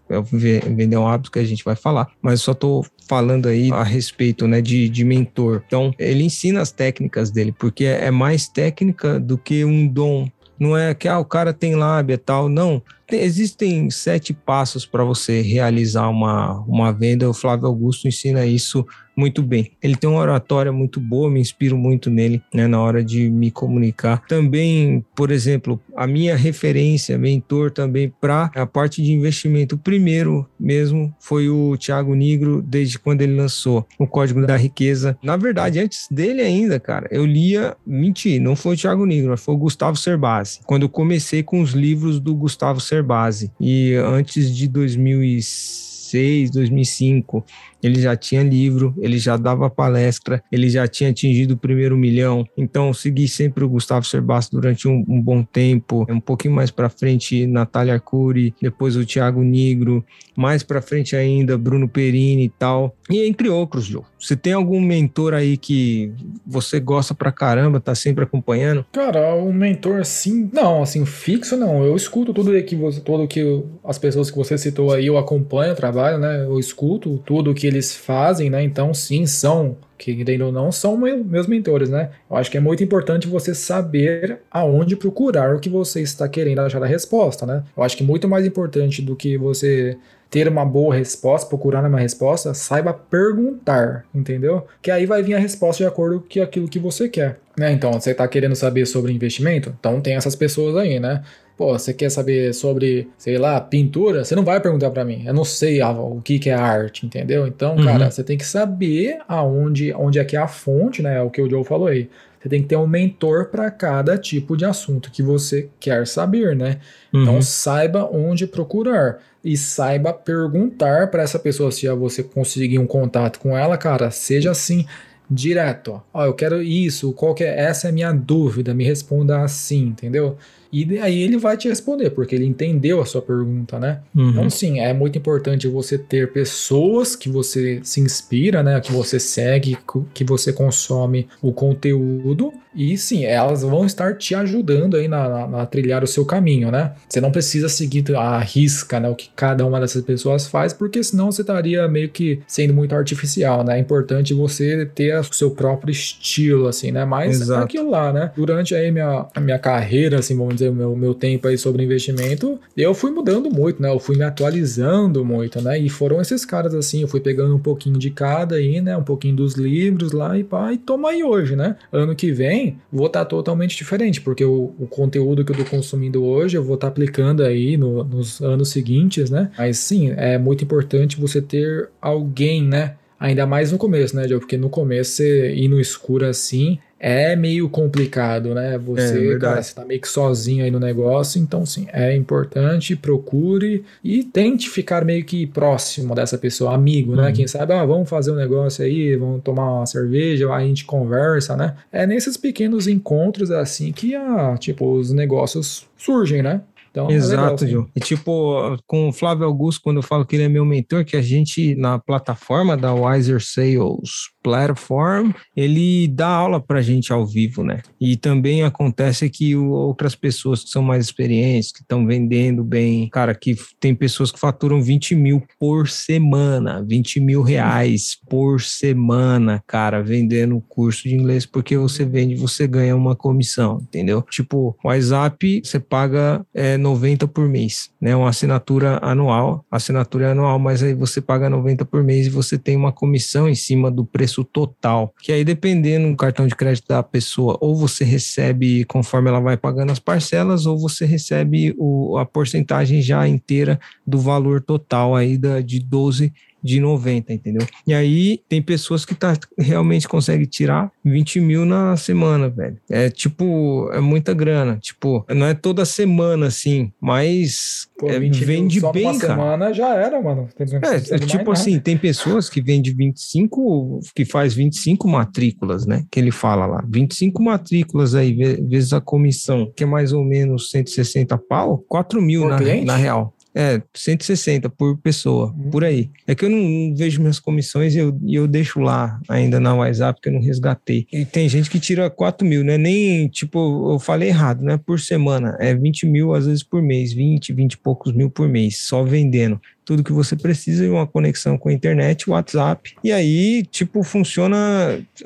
vender um hábito que a gente vai falar, mas só tô falando aí a respeito, né, de, de mentor. Então, ele ensina as técnicas dele, porque é mais técnica do que um dom. Não é que ah, o cara tem lábia tal, não existem sete passos para você realizar uma, uma venda. O Flávio Augusto ensina isso muito bem. Ele tem uma oratória muito boa, me inspiro muito nele né, na hora de me comunicar. Também, por exemplo, a minha referência, mentor também para a parte de investimento. O primeiro mesmo foi o Thiago Nigro, desde quando ele lançou o Código da Riqueza. Na verdade, antes dele ainda, cara, eu lia, menti, não foi o Thiago Nigro, foi o Gustavo Cerbasi. Quando eu comecei com os livros do Gustavo Cerbasi. E antes de 2006, 2005, ele já tinha livro, ele já dava palestra, ele já tinha atingido o primeiro milhão. Então, segui sempre o Gustavo Cerbasi durante um, um bom tempo. Um pouquinho mais para frente, Natália Arcuri, depois o Thiago Nigro, mais para frente ainda, Bruno Perini e tal. E entre outros, Joe. Você tem algum mentor aí que você gosta pra caramba, tá sempre acompanhando? Cara, um mentor assim, não, assim, fixo não. Eu escuto tudo que você, tudo que as pessoas que você citou aí, eu acompanho trabalho, né? Eu escuto tudo que eles fazem, né? Então, sim, são, que ainda não são meus mentores, né? Eu acho que é muito importante você saber aonde procurar o que você está querendo achar a resposta, né? Eu acho que muito mais importante do que você ter uma boa resposta, procurar uma resposta, saiba perguntar, entendeu? Que aí vai vir a resposta de acordo com aquilo que você quer. Né? Então, você está querendo saber sobre investimento? Então tem essas pessoas aí, né? Pô, você quer saber sobre, sei lá, pintura? Você não vai perguntar para mim. Eu não sei a, o que, que é arte, entendeu? Então, uhum. cara, você tem que saber aonde, onde é que é a fonte, né? É o que o Joe falou aí. Você tem que ter um mentor para cada tipo de assunto que você quer saber, né? Então, uhum. Então, saiba onde procurar e saiba perguntar para essa pessoa se você conseguir um contato com ela, cara, seja assim direto, ó, ó eu quero isso, qual que é, essa é a minha dúvida, me responda assim, entendeu? E aí ele vai te responder, porque ele entendeu a sua pergunta, né? Uhum. Então, sim, é muito importante você ter pessoas que você se inspira, né? Que você segue, que você consome o conteúdo. E sim, elas vão estar te ajudando aí na, na, na trilhar o seu caminho, né? Você não precisa seguir a risca, né? O que cada uma dessas pessoas faz, porque senão você estaria meio que sendo muito artificial, né? É importante você ter o seu próprio estilo, assim, né? Mas Exato. é aquilo lá, né? Durante aí minha, minha carreira, assim, vamos dizer, o meu, meu tempo aí sobre investimento, eu fui mudando muito, né? Eu fui me atualizando muito, né? E foram esses caras assim, eu fui pegando um pouquinho de cada aí, né? Um pouquinho dos livros lá e pá, e toma aí hoje, né? Ano que vem vou estar tá totalmente diferente, porque o, o, conteúdo que eu tô consumindo hoje eu vou estar tá aplicando aí no, nos anos seguintes, né? Mas sim, é muito importante você ter alguém, né? Ainda mais no começo, né, Joe? Porque no começo você ir no escuro assim é meio complicado, né? Você, é, cara, você tá meio que sozinho aí no negócio, então sim, é importante, procure e tente ficar meio que próximo dessa pessoa, amigo, né? uhum. né? Quem sabe, ah, vamos fazer um negócio aí, vamos tomar uma cerveja, aí a gente conversa, né? É nesses pequenos encontros assim que, ah, tipo, os negócios surgem, né? Então, Exato, é legal, E tipo, com o Flávio Augusto, quando eu falo que ele é meu mentor, que a gente, na plataforma da Wiser Sales Platform, ele dá aula para gente ao vivo, né? E também acontece que outras pessoas que são mais experientes, que estão vendendo bem, cara, que tem pessoas que faturam 20 mil por semana, 20 mil reais por semana, cara, vendendo curso de inglês, porque você vende, você ganha uma comissão, entendeu? Tipo, o WhatsApp, você paga é, 90 por mês, né? Uma assinatura anual, assinatura é anual, mas aí você paga 90 por mês e você tem uma comissão em cima do preço preço total. Que aí, dependendo do cartão de crédito da pessoa, ou você recebe conforme ela vai pagando as parcelas, ou você recebe o, a porcentagem já inteira do valor total aí da, de 12 de 90, entendeu? E aí tem pessoas que tá, realmente conseguem tirar 20 mil na semana, velho. É tipo, é muita grana. Tipo, não é toda semana assim, mas Pô, é, vende só bem, cara. semana já era, mano. É, é tipo assim, tem pessoas que vendem 25, que faz 25 matrículas, né? Que ele fala lá. 25 matrículas aí, vezes a comissão, que é mais ou menos 160 pau, 4 mil na, na real. É, 160 por pessoa, uhum. por aí. É que eu não vejo minhas comissões e eu, eu deixo lá ainda na WhatsApp que eu não resgatei. E tem gente que tira 4 mil, né? Nem, tipo, eu falei errado, né? Por semana. É 20 mil às vezes por mês, 20, 20 e poucos mil por mês, só vendendo tudo que você precisa e uma conexão com a internet, WhatsApp. E aí, tipo, funciona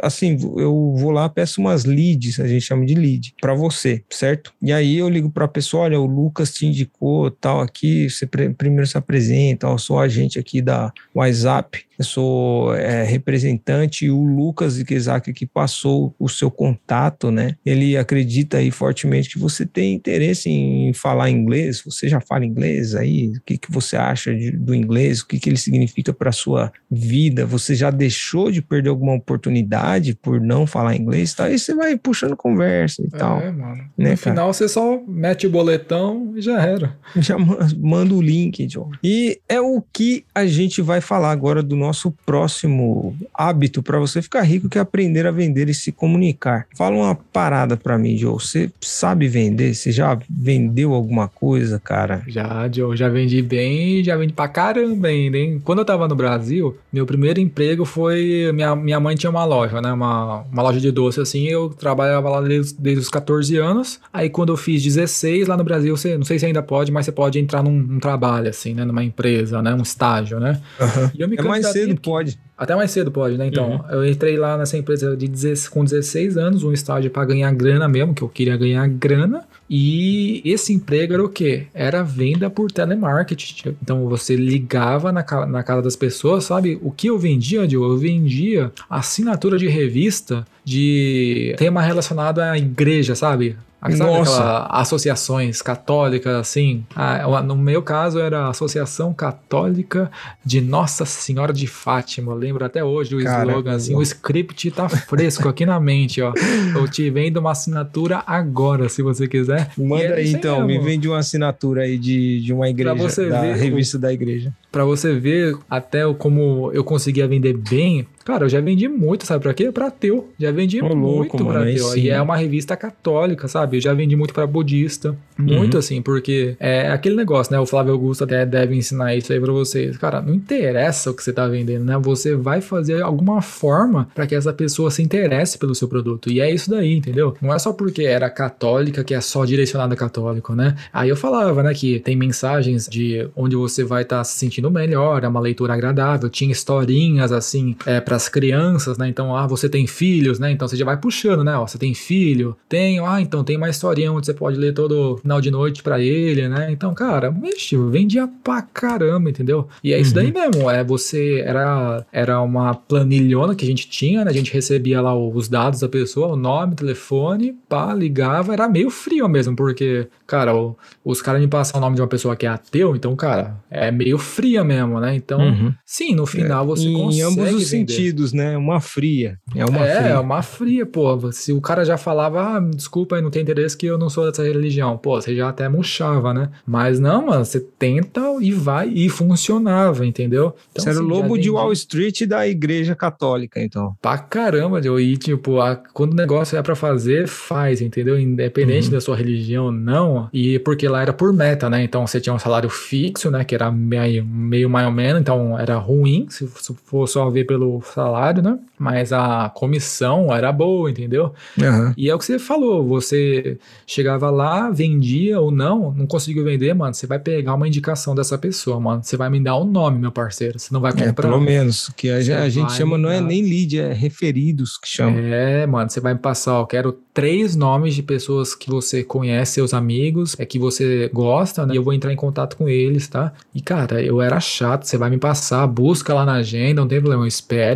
assim, eu vou lá, peço umas leads, a gente chama de lead, para você, certo? E aí eu ligo para a pessoa, olha, o Lucas te indicou tal aqui, você primeiro se apresenta, eu sou agente aqui da WhatsApp, eu sou é, representante e o Lucas Ikezaki que passou o seu contato, né? Ele acredita aí fortemente que você tem interesse em falar inglês, você já fala inglês aí, o que, que você acha de, do inglês, o que, que ele significa para sua vida, você já deixou de perder alguma oportunidade por não falar inglês, tá? Aí você vai puxando conversa e é, tal. Mano. Né, no final você só mete o boletão e já era. Já manda o link, John. E é o que a gente vai falar agora do nosso próximo hábito para você ficar rico, que é aprender a vender e se comunicar. Fala uma parada para mim, Joe. Você sabe vender? Você já vendeu alguma coisa, cara? Já, Joe. Já vendi bem, já vendi pra caramba ainda, hein? Quando eu tava no Brasil, meu primeiro emprego foi. Minha, minha mãe tinha uma loja, né? Uma, uma loja de doce assim. Eu trabalhava lá desde, desde os 14 anos. Aí quando eu fiz 16, lá no Brasil, você, não sei se ainda pode, mas você pode entrar num, num trabalho, assim, né? Numa empresa, né? Um estágio, né? Uhum. é mais cedo, pode. Até mais cedo pode, né? Então, uhum. eu entrei lá nessa empresa de 16, com 16 anos, um estágio para ganhar grana mesmo, que eu queria ganhar grana. E esse emprego era o quê? Era venda por telemarketing. Então você ligava na, na casa das pessoas, sabe? O que eu vendia, Diogo? Eu vendia assinatura de revista de tema relacionado à igreja, sabe? Sabe Nossa. associações católicas, assim? Ah, no meu caso era a Associação Católica de Nossa Senhora de Fátima. Eu lembro até hoje o Cara, slogan, assim, o script tá fresco aqui na mente, ó. Eu te vendo uma assinatura agora, se você quiser. Manda aí então, me vende uma assinatura aí de, de uma igreja, da revista da igreja. Para você ver até como eu conseguia vender bem, Cara, eu já vendi muito, sabe pra quê? Pra teu. Já vendi Ô, muito louco, pra teu. E é uma revista católica, sabe? Eu já vendi muito pra budista. Muito uhum. assim, porque é aquele negócio, né? O Flávio Augusto até deve ensinar isso aí pra vocês. Cara, não interessa o que você tá vendendo, né? Você vai fazer alguma forma para que essa pessoa se interesse pelo seu produto. E é isso daí, entendeu? Não é só porque era católica que é só direcionada a católico, né? Aí eu falava, né, que tem mensagens de onde você vai estar tá se sentindo melhor, é uma leitura agradável, tinha historinhas assim é, para as crianças, né? Então, ah, você tem filhos, né? Então você já vai puxando, né? Ó, você tem filho, tem, ah, então tem uma historinha onde você pode ler todo final de noite para ele, né? Então, cara, mexe, vendia pra caramba, entendeu? E é isso daí uhum. mesmo, é você era era uma planilhona que a gente tinha, né? A gente recebia lá os dados da pessoa, o nome, telefone, pá, ligava, era meio frio mesmo, porque, cara, o, os caras me passam o nome de uma pessoa que é ateu, então, cara, é meio fria mesmo, né? Então, uhum. sim, no final você é, consegue. Em ambos os vender. sentidos, né? Uma fria. É uma é, fria. É, uma fria, pô. Se o cara já falava, ah, desculpa aí, não tem interesse que eu não sou dessa religião, pô, você já até murchava, né? Mas não, mano, você tenta e vai e funcionava, entendeu? Então, você era o lobo de Wall Street da igreja católica, então. Pra caramba, e tipo, a, quando o negócio é para fazer, faz, entendeu? Independente uhum. da sua religião, não. E porque lá era por meta, né? Então você tinha um salário fixo, né? Que era meio, meio mais ou menos, então era ruim se for só ver pelo salário, né? Mas a comissão era boa, entendeu? Uhum. E é o que você falou, você chegava lá, vendia ou não, não conseguiu vender, mano, você vai pegar uma indicação dessa pessoa, mano. Você vai me dar um nome, meu parceiro. Você não vai comprar. É, pelo menos, que a, a gente chama, não é nem lead, é referidos que chama. É, mano, você vai me passar, ó, quero três nomes de pessoas que você conhece, seus amigos, é que você gosta, né? E eu vou entrar em contato com eles, tá? E, cara, eu era chato, você vai me passar, busca lá na agenda, não tem problema,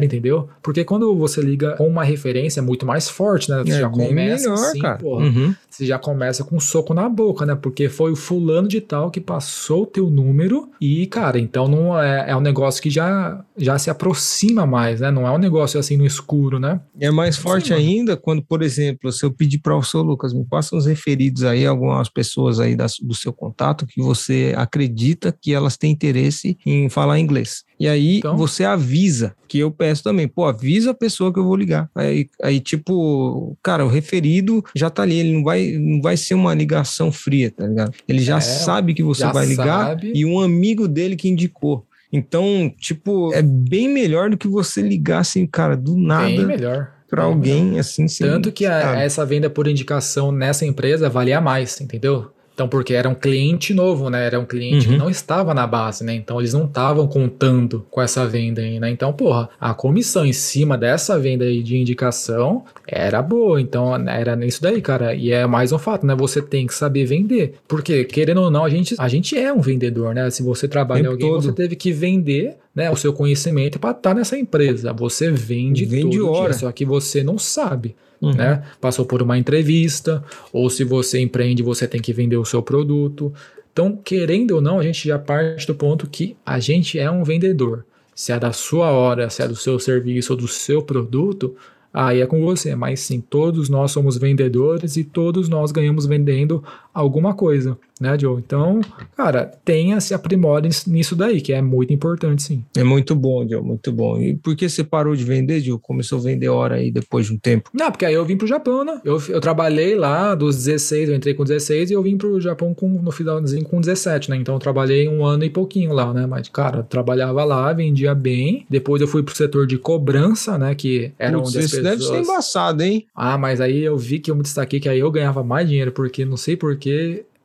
entendeu? Porque quando você liga com uma referência é muito mais forte, né? Você é, já começa melhor, assim, cara. porra. Uhum. Você já começa com um soco na boca, né? Porque foi o fulano de tal que passou o teu número e, cara, então não é, é um negócio que já, já se aproxima mais, né? Não é um negócio assim no escuro, né? É mais forte Sim, ainda quando, por exemplo, se eu pedir para o seu Lucas, me passa uns referidos aí, algumas pessoas aí da, do seu contato que você acredita que elas têm interesse em falar inglês. E aí então, você avisa, que eu peço também, pô, avisa a pessoa que eu vou ligar. Aí, aí tipo, cara, o referido já tá ali, ele não vai, não vai ser uma ligação fria, tá ligado? Ele já é, sabe que você vai ligar sabe. e um amigo dele que indicou. Então, tipo, é bem melhor do que você ligar assim, cara, do nada. Bem melhor para alguém assim. Tanto que a, essa venda por indicação nessa empresa valia mais, entendeu? Então, porque era um cliente novo, né? Era um cliente uhum. que não estava na base, né? Então, eles não estavam contando com essa venda aí, né? Então, porra, a comissão em cima dessa venda aí de indicação era boa. Então, era nisso daí, cara. E é mais um fato, né? Você tem que saber vender. Porque, querendo ou não, a gente, a gente é um vendedor, né? Se você trabalha em alguém, todo. você teve que vender né, o seu conhecimento para estar tá nessa empresa. Você vende, vende todo hora. Dia, só que você não sabe uhum. né? Passou por uma entrevista, ou se você empreende, você tem que vender o seu produto. Então, querendo ou não, a gente já parte do ponto que a gente é um vendedor. Se é da sua hora, se é do seu serviço ou do seu produto, aí é com você. Mas sim, todos nós somos vendedores e todos nós ganhamos vendendo alguma coisa né, Joe? Então, cara, tenha se aprimore nisso daí, que é muito importante, sim. É muito bom, Joe, muito bom. E por que você parou de vender, Joe? Começou a vender hora aí depois de um tempo? Não, porque aí eu vim pro Japão, né? Eu, eu trabalhei lá dos 16, eu entrei com 16 e eu vim pro Japão com, no finalzinho com 17, né? Então eu trabalhei um ano e pouquinho lá, né? Mas, cara, trabalhava lá, vendia bem. Depois eu fui pro setor de cobrança, né? Que era Putz, onde as pessoas... deve ser embaçado, hein? Ah, mas aí eu vi que eu me destaquei que aí eu ganhava mais dinheiro, porque não sei porquê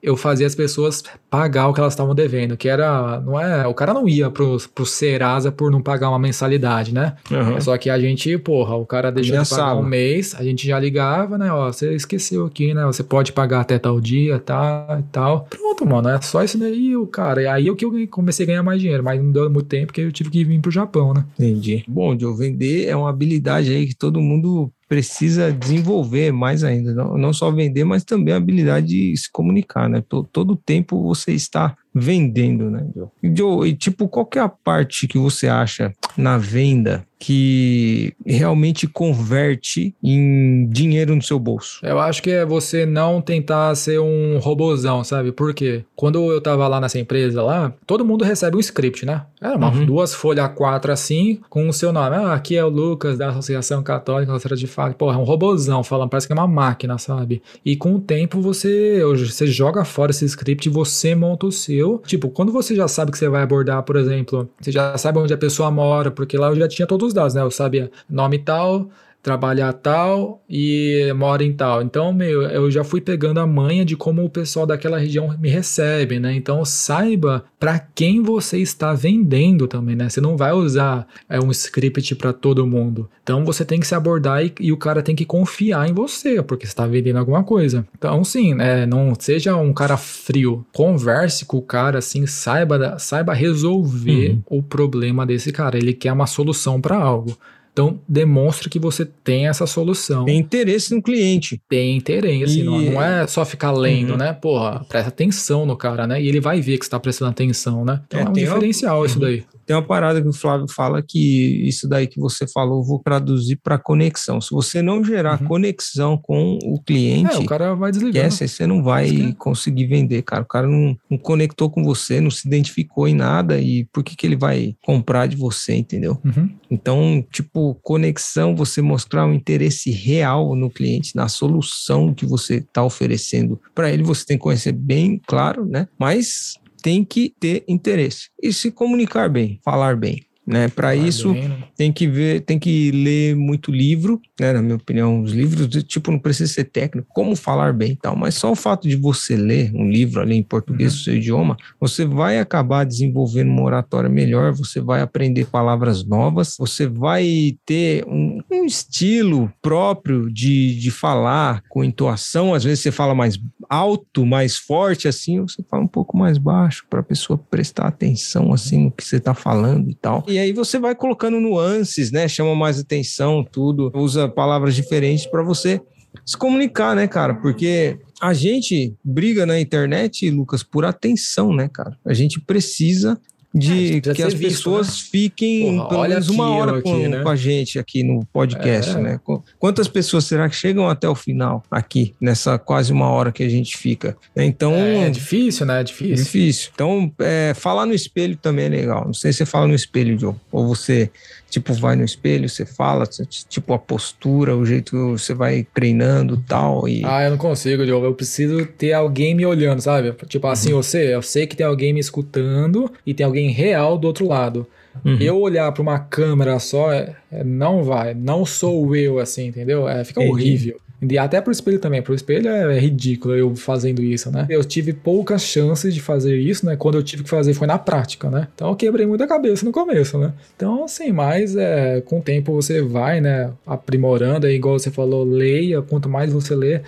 eu fazia as pessoas pagar o que elas estavam devendo, que era, não é, o cara não ia pro, pro Serasa por não pagar uma mensalidade, né? Uhum. Só que a gente, porra, o cara deixou de pagar um mês, a gente já ligava, né, ó, você esqueceu aqui, né, você pode pagar até tal dia, tá, e tal. Pronto, mano, é só isso daí, o cara, e aí o que eu comecei a ganhar mais dinheiro, mas não deu muito tempo porque eu tive que vir pro Japão, né? Entendi. Bom, de eu vender é uma habilidade aí que todo mundo precisa desenvolver mais ainda, não, não só vender, mas também a habilidade de se comunicar, né? Todo, todo tempo você está vendendo, né, Joe? Joe, e tipo, qual que é a parte que você acha na venda que realmente converte em dinheiro no seu bolso? Eu acho que é você não tentar ser um robozão, sabe? Porque quando eu tava lá nessa empresa lá, todo mundo recebe um script, né? Era uma, uhum. duas folhas A4 assim, com o seu nome. Ah, aqui é o Lucas da Associação Católica Nossa de Fato. Porra, é um robozão falando, parece que é uma máquina, sabe? E com o tempo você, você joga fora esse script e você monta o seu. Tipo, quando você já sabe que você vai abordar, por exemplo, você já sabe onde a pessoa mora, porque lá eu já tinha todos os dados, né? Eu sabia nome tal, trabalhar tal e mora em tal. Então, meu, eu já fui pegando a manha de como o pessoal daquela região me recebe, né? Então, saiba para quem você está vendendo também, né? Você não vai usar é, um script para todo mundo. Então, você tem que se abordar e, e, o cara tem que confiar em você, porque você está vendendo alguma coisa. Então, sim, é, não seja um cara frio. Converse com o cara, assim, saiba, saiba resolver uhum. o problema desse cara. Ele quer uma solução para algo. Então, demonstre que você tem essa solução. Tem interesse no cliente. Tem interesse. E... Não, não, é só ficar lendo, uhum. né? Porra, presta atenção no cara, né? E ele vai ver que você está prestando atenção, né? Então é, é um diferencial uma... isso daí. Tem uma parada que o Flávio fala que isso daí que você falou, vou traduzir para conexão. Se você não gerar uhum. conexão com o cliente, é, o cara vai desligar. Esquece, você não vai conseguir vender, cara. O cara não, não, conectou com você, não se identificou em nada e por que, que ele vai comprar de você, entendeu? Uhum. Então, tipo, conexão, você mostrar um interesse real no cliente, na solução que você está oferecendo para ele, você tem que conhecer bem, claro, né? Mas tem que ter interesse e se comunicar bem, falar bem. Né? Para isso bem, né? tem que ver, tem que ler muito livro, né? Na minha opinião, os livros tipo não precisa ser técnico, como falar bem e tal, mas só o fato de você ler um livro ali em português, uhum. seu idioma, você vai acabar desenvolvendo uma oratória melhor, você vai aprender palavras novas, você vai ter um, um estilo próprio de, de falar com entoação, às vezes você fala mais alto, mais forte assim, você fala um pouco mais baixo para a pessoa prestar atenção assim no que você está falando e tal. E aí você vai colocando nuances, né? Chama mais atenção, tudo, usa palavras diferentes para você se comunicar, né, cara? Porque a gente briga na internet, Lucas, por atenção, né, cara? A gente precisa de é, que as visto, pessoas né? fiquem Porra, pelo menos uma hora com, aqui, né? com, a gente aqui no podcast, é. né? Quantas pessoas será que chegam até o final aqui, nessa quase uma hora que a gente fica? Então. É, é difícil, né? É difícil. Difícil. Então, é, falar no espelho também é legal. Não sei se você fala no espelho, Joe, ou você Tipo, vai no espelho, você fala, tipo, a postura, o jeito que você vai treinando tal, e Ah, eu não consigo, Diogo. Eu preciso ter alguém me olhando, sabe? Tipo assim, uhum. você, eu sei que tem alguém me escutando e tem alguém real do outro lado. Uhum. Eu olhar para uma câmera só, é, é, não vai. Não sou eu, assim, entendeu? É, fica Entendi. horrível. E até pro espelho também. Pro espelho é, ridículo eu fazendo isso, né? Eu tive poucas chances de fazer isso, né? Quando eu tive que fazer foi na prática, né? Então eu quebrei muita cabeça no começo, né? Então, assim, mas é, com o tempo você vai, né? Aprimorando, é igual você falou, leia. Quanto mais você lê,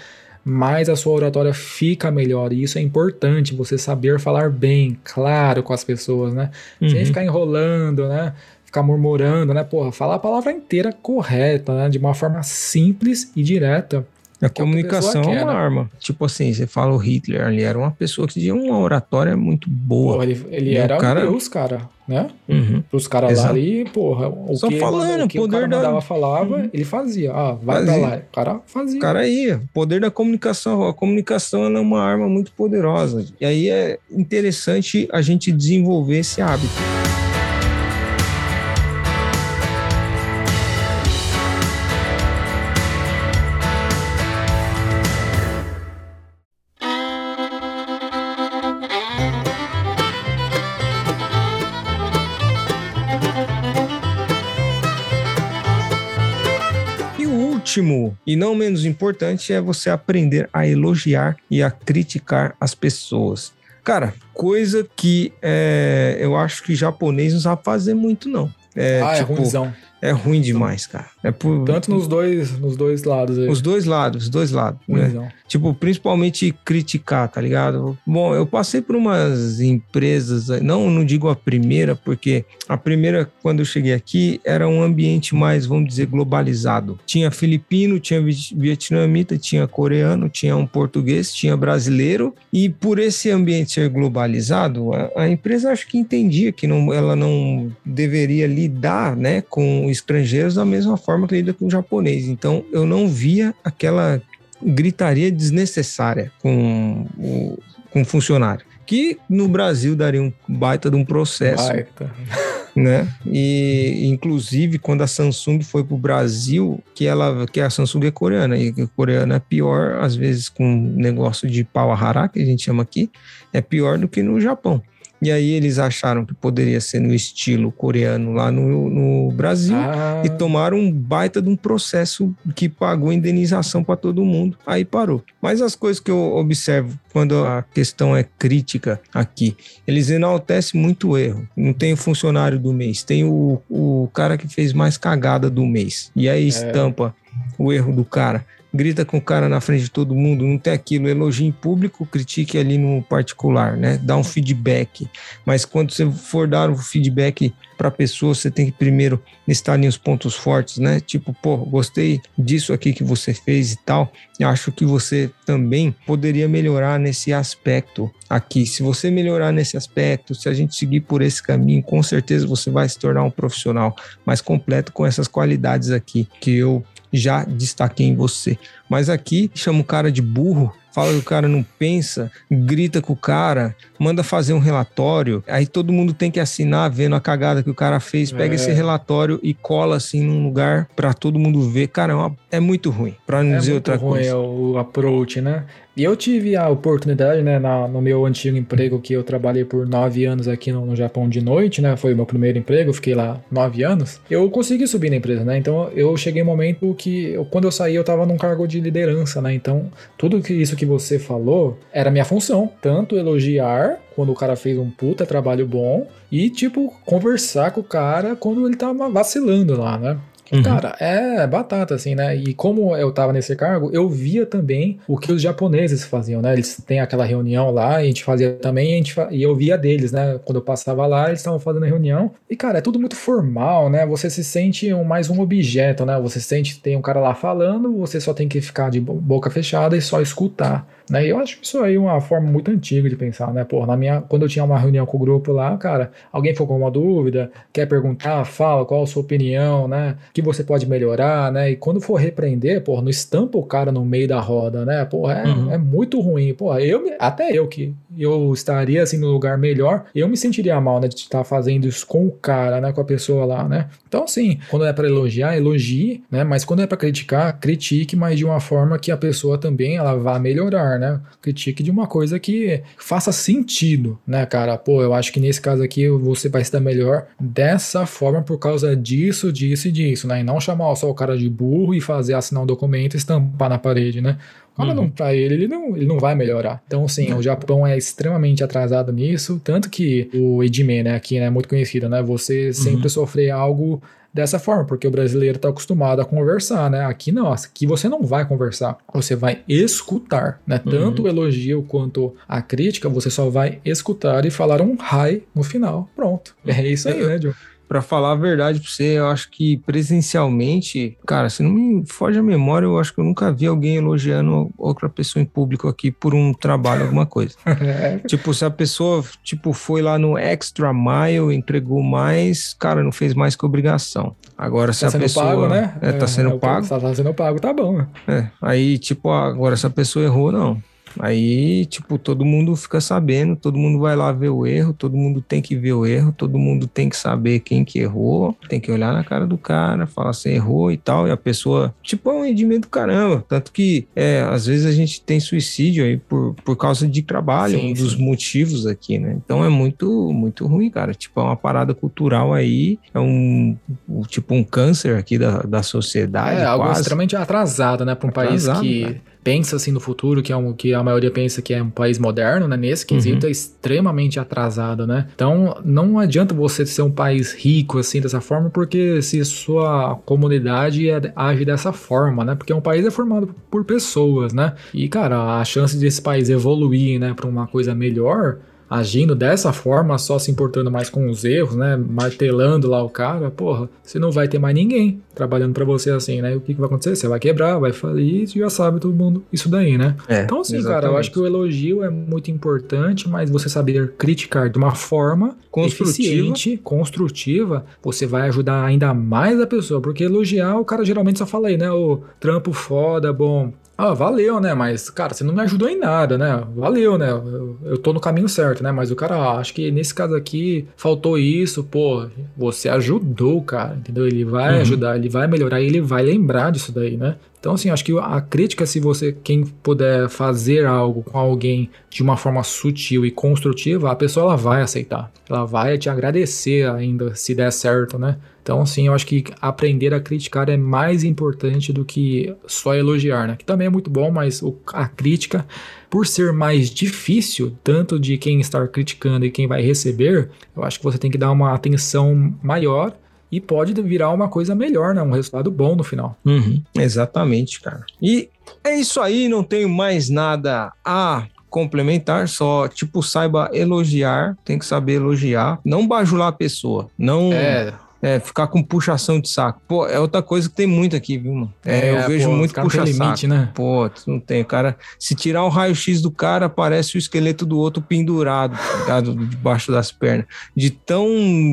mais a sua oratória fica melhor. E isso é importante, você saber falar bem, claro, com as pessoas, né? Uhum. Sem ficar enrolando, né? Ficar murmurando, né? Porra, falar a palavra inteira correta, né? De uma forma simples e direta. A comunicação quer, é uma né? arma. Tipo assim, você fala o Hitler ali, era uma pessoa que tinha uma oratória muito boa. Porra, ele, ele era cara... Deus, cara, né? Uhum. Os caras lá ali, porra, o Só que, falando, o que poder o cara da... mandava, falava, uhum. ele fazia. Ah, vai fazia. pra lá. O cara fazia. O cara ia. O poder da comunicação. A comunicação é uma arma muito poderosa. E aí é interessante a gente desenvolver esse hábito. Último e não menos importante é você aprender a elogiar e a criticar as pessoas. Cara, coisa que é, eu acho que japonês não sabe fazer muito, não. É, ah, é tipo, é ruimzão. É ruim demais, cara. É por... Tanto nos dois, nos dois lados aí. Os dois lados, os dois lados. Né? Tipo, principalmente criticar, tá ligado? Bom, eu passei por umas empresas, não, não digo a primeira, porque a primeira, quando eu cheguei aqui, era um ambiente mais, vamos dizer, globalizado. Tinha filipino, tinha vietnamita, tinha coreano, tinha um português, tinha brasileiro, e por esse ambiente ser globalizado, a, a empresa acho que entendia que não, ela não deveria lidar, né, com estrangeiros da mesma forma que lida com o japonês. Então eu não via aquela gritaria desnecessária com o com funcionário. Que no Brasil daria um baita de um processo. Baita. Né? E inclusive quando a Samsung foi para o Brasil, que ela que a Samsung é coreana e a coreana é pior às vezes com negócio de pau a que a gente chama aqui, é pior do que no Japão. E aí eles acharam que poderia ser no estilo coreano lá no, no Brasil ah. e tomaram um baita de um processo que pagou indenização para todo mundo. Aí parou. Mas as coisas que eu observo quando a questão é crítica aqui, eles enaltecem muito o erro. Não tem o funcionário do mês, tem o, o cara que fez mais cagada do mês. E aí é. estampa é. o erro do cara grita com o cara na frente de todo mundo, não tem aquilo, elogie em público, critique ali no particular, né? Dá um feedback. Mas quando você for dar um feedback para a pessoa, você tem que primeiro listar os pontos fortes, né? Tipo, pô, gostei disso aqui que você fez e tal. Acho que você também poderia melhorar nesse aspecto aqui. Se você melhorar nesse aspecto, se a gente seguir por esse caminho, com certeza você vai se tornar um profissional mais completo com essas qualidades aqui que eu já destaquei em você. Mas aqui chama o cara de burro, fala que o cara não pensa, grita com o cara, manda fazer um relatório, aí todo mundo tem que assinar vendo a cagada que o cara fez, pega é. esse relatório e cola assim num lugar para todo mundo ver. Cara, é, uma, é muito ruim, para não é dizer outra ruim coisa. É o approach, né? E eu tive a oportunidade, né, na, no meu antigo emprego, que eu trabalhei por nove anos aqui no, no, Japão de noite, né, foi o meu primeiro emprego, fiquei lá nove anos. Eu consegui subir na empresa, né, então eu cheguei um momento que, eu, quando eu saí, eu tava num cargo de liderança, né, então tudo que, isso que você falou era minha função, tanto elogiar quando o cara fez um puta trabalho bom e, tipo, conversar com o cara quando ele tava vacilando lá, né. Uhum. Cara, é batata, assim, né? E como eu tava nesse cargo, eu via também o que os japoneses faziam, né? Eles têm aquela reunião lá, a gente fazia também, e, a gente fa... e eu via deles, né? Quando eu passava lá, eles estavam fazendo a reunião. E, cara, é tudo muito formal, né? Você se sente um, mais um objeto, né? Você sente tem um cara lá falando, você só tem que ficar de boca fechada e só escutar. Né? E eu acho isso aí uma forma muito antiga de pensar, né? Pô, na minha, quando eu tinha uma reunião com o grupo lá, cara, alguém ficou com uma dúvida, quer perguntar, fala qual a sua opinião, né? Que você pode melhorar, né? E quando for repreender, pô, não estampa o cara no meio da roda, né? Pô, é, uhum. é muito ruim. Pô, eu, até eu que eu estaria assim no lugar melhor, eu me sentiria mal, né? De estar fazendo isso com o cara, né? Com a pessoa lá, né? Então, assim, quando é para elogiar, elogie, né? Mas quando é para criticar, critique, mas de uma forma que a pessoa também ela vá melhorar, né? Critique de uma coisa que faça sentido, né, cara? Pô, eu acho que nesse caso aqui você vai estar melhor dessa forma por causa disso, disso e disso, né? E não chamar só o cara de burro e fazer assinar um documento e estampar na parede, né? Fala uhum. não pra ele, ele não, ele não vai melhorar. Então, sim, o Japão é extremamente atrasado nisso, tanto que o Edime, né, aqui, né, é muito conhecido, né? Você sempre uhum. sofrer algo dessa forma, porque o brasileiro está acostumado a conversar, né? Aqui não, aqui você não vai conversar, você vai escutar, né? Uhum. Tanto o elogio quanto a crítica, você só vai escutar e falar um hi no final. Pronto. É isso aí, né, Joe? Para falar a verdade para você, eu acho que presencialmente, cara, se não me foge a memória, eu acho que eu nunca vi alguém elogiando outra pessoa em público aqui por um trabalho, alguma coisa. é. Tipo, se a pessoa, tipo, foi lá no extra mile, entregou mais, cara, não fez mais que obrigação. Agora, se tá a pessoa. Pago, né? É, tá sendo é, pago. Tá sendo pago, tá bom. É, aí, tipo, agora, se a pessoa errou, não. Aí, tipo, todo mundo fica sabendo, todo mundo vai lá ver o erro, todo mundo tem que ver o erro, todo mundo tem que saber quem que errou, tem que olhar na cara do cara, falar se errou e tal, e a pessoa, tipo, é um rendimento do caramba. Tanto que, é, às vezes a gente tem suicídio aí por, por causa de trabalho, sim, um dos motivos aqui, né? Então é muito, muito ruim, cara. Tipo, é uma parada cultural aí, é um, tipo, um câncer aqui da, da sociedade. É, algo quase. extremamente atrasado, né, para um atrasado, país que. Cara pensa assim no futuro, que é um que a maioria pensa que é um país moderno, né? Nesse quesito uhum. é extremamente atrasado, né? Então não adianta você ser um país rico assim dessa forma, porque se sua comunidade é, age dessa forma, né? Porque um país é formado por pessoas, né? E cara, a chance desse país evoluir, né, para uma coisa melhor agindo dessa forma, só se importando mais com os erros, né? Martelando lá o cara, porra, você não vai ter mais ninguém trabalhando para você assim, né? O que, que, vai acontecer? Você vai quebrar, vai falir, e já sabe todo mundo isso daí, né? É, então, assim, exatamente. cara, eu acho que o elogio é muito importante, mas você saber criticar de uma forma construtiva. eficiente, construtiva, você vai ajudar ainda mais a pessoa, porque elogiar, o cara geralmente só fala aí, né? O trampo foda, bom, ah, valeu, né? Mas, cara, você não me ajudou em nada, né? Valeu, né? Eu, eu tô no caminho certo, né? Mas o cara, ah, acho que nesse caso aqui faltou isso, pô, você ajudou, cara, entendeu? Ele vai uhum. ajudar, ele vai melhorar, ele vai lembrar disso daí, né? Então, assim, acho que a crítica, se você, quem puder fazer algo com alguém de uma forma sutil e construtiva, a pessoa ela vai aceitar. Ela vai te agradecer ainda se der certo, né? Então, assim, eu acho que aprender a criticar é mais importante do que só elogiar, né? Que também é muito bom, mas o, a crítica, por ser mais difícil, tanto de quem está criticando e quem vai receber, eu acho que você tem que dar uma atenção maior e pode virar uma coisa melhor, né? Um resultado bom no final. Uhum, exatamente, cara. E é isso aí, não tenho mais nada a complementar, só tipo saiba elogiar, tem que saber elogiar, não bajular a pessoa, não é. É, ficar com puxação de saco. Pô, é outra coisa que tem muito aqui, viu, mano? É, é eu vejo pô, muito puxa-saco. Né? Pô, não tem. O cara, se tirar o raio-x do cara, aparece o esqueleto do outro pendurado, ligado? Debaixo das pernas. De tão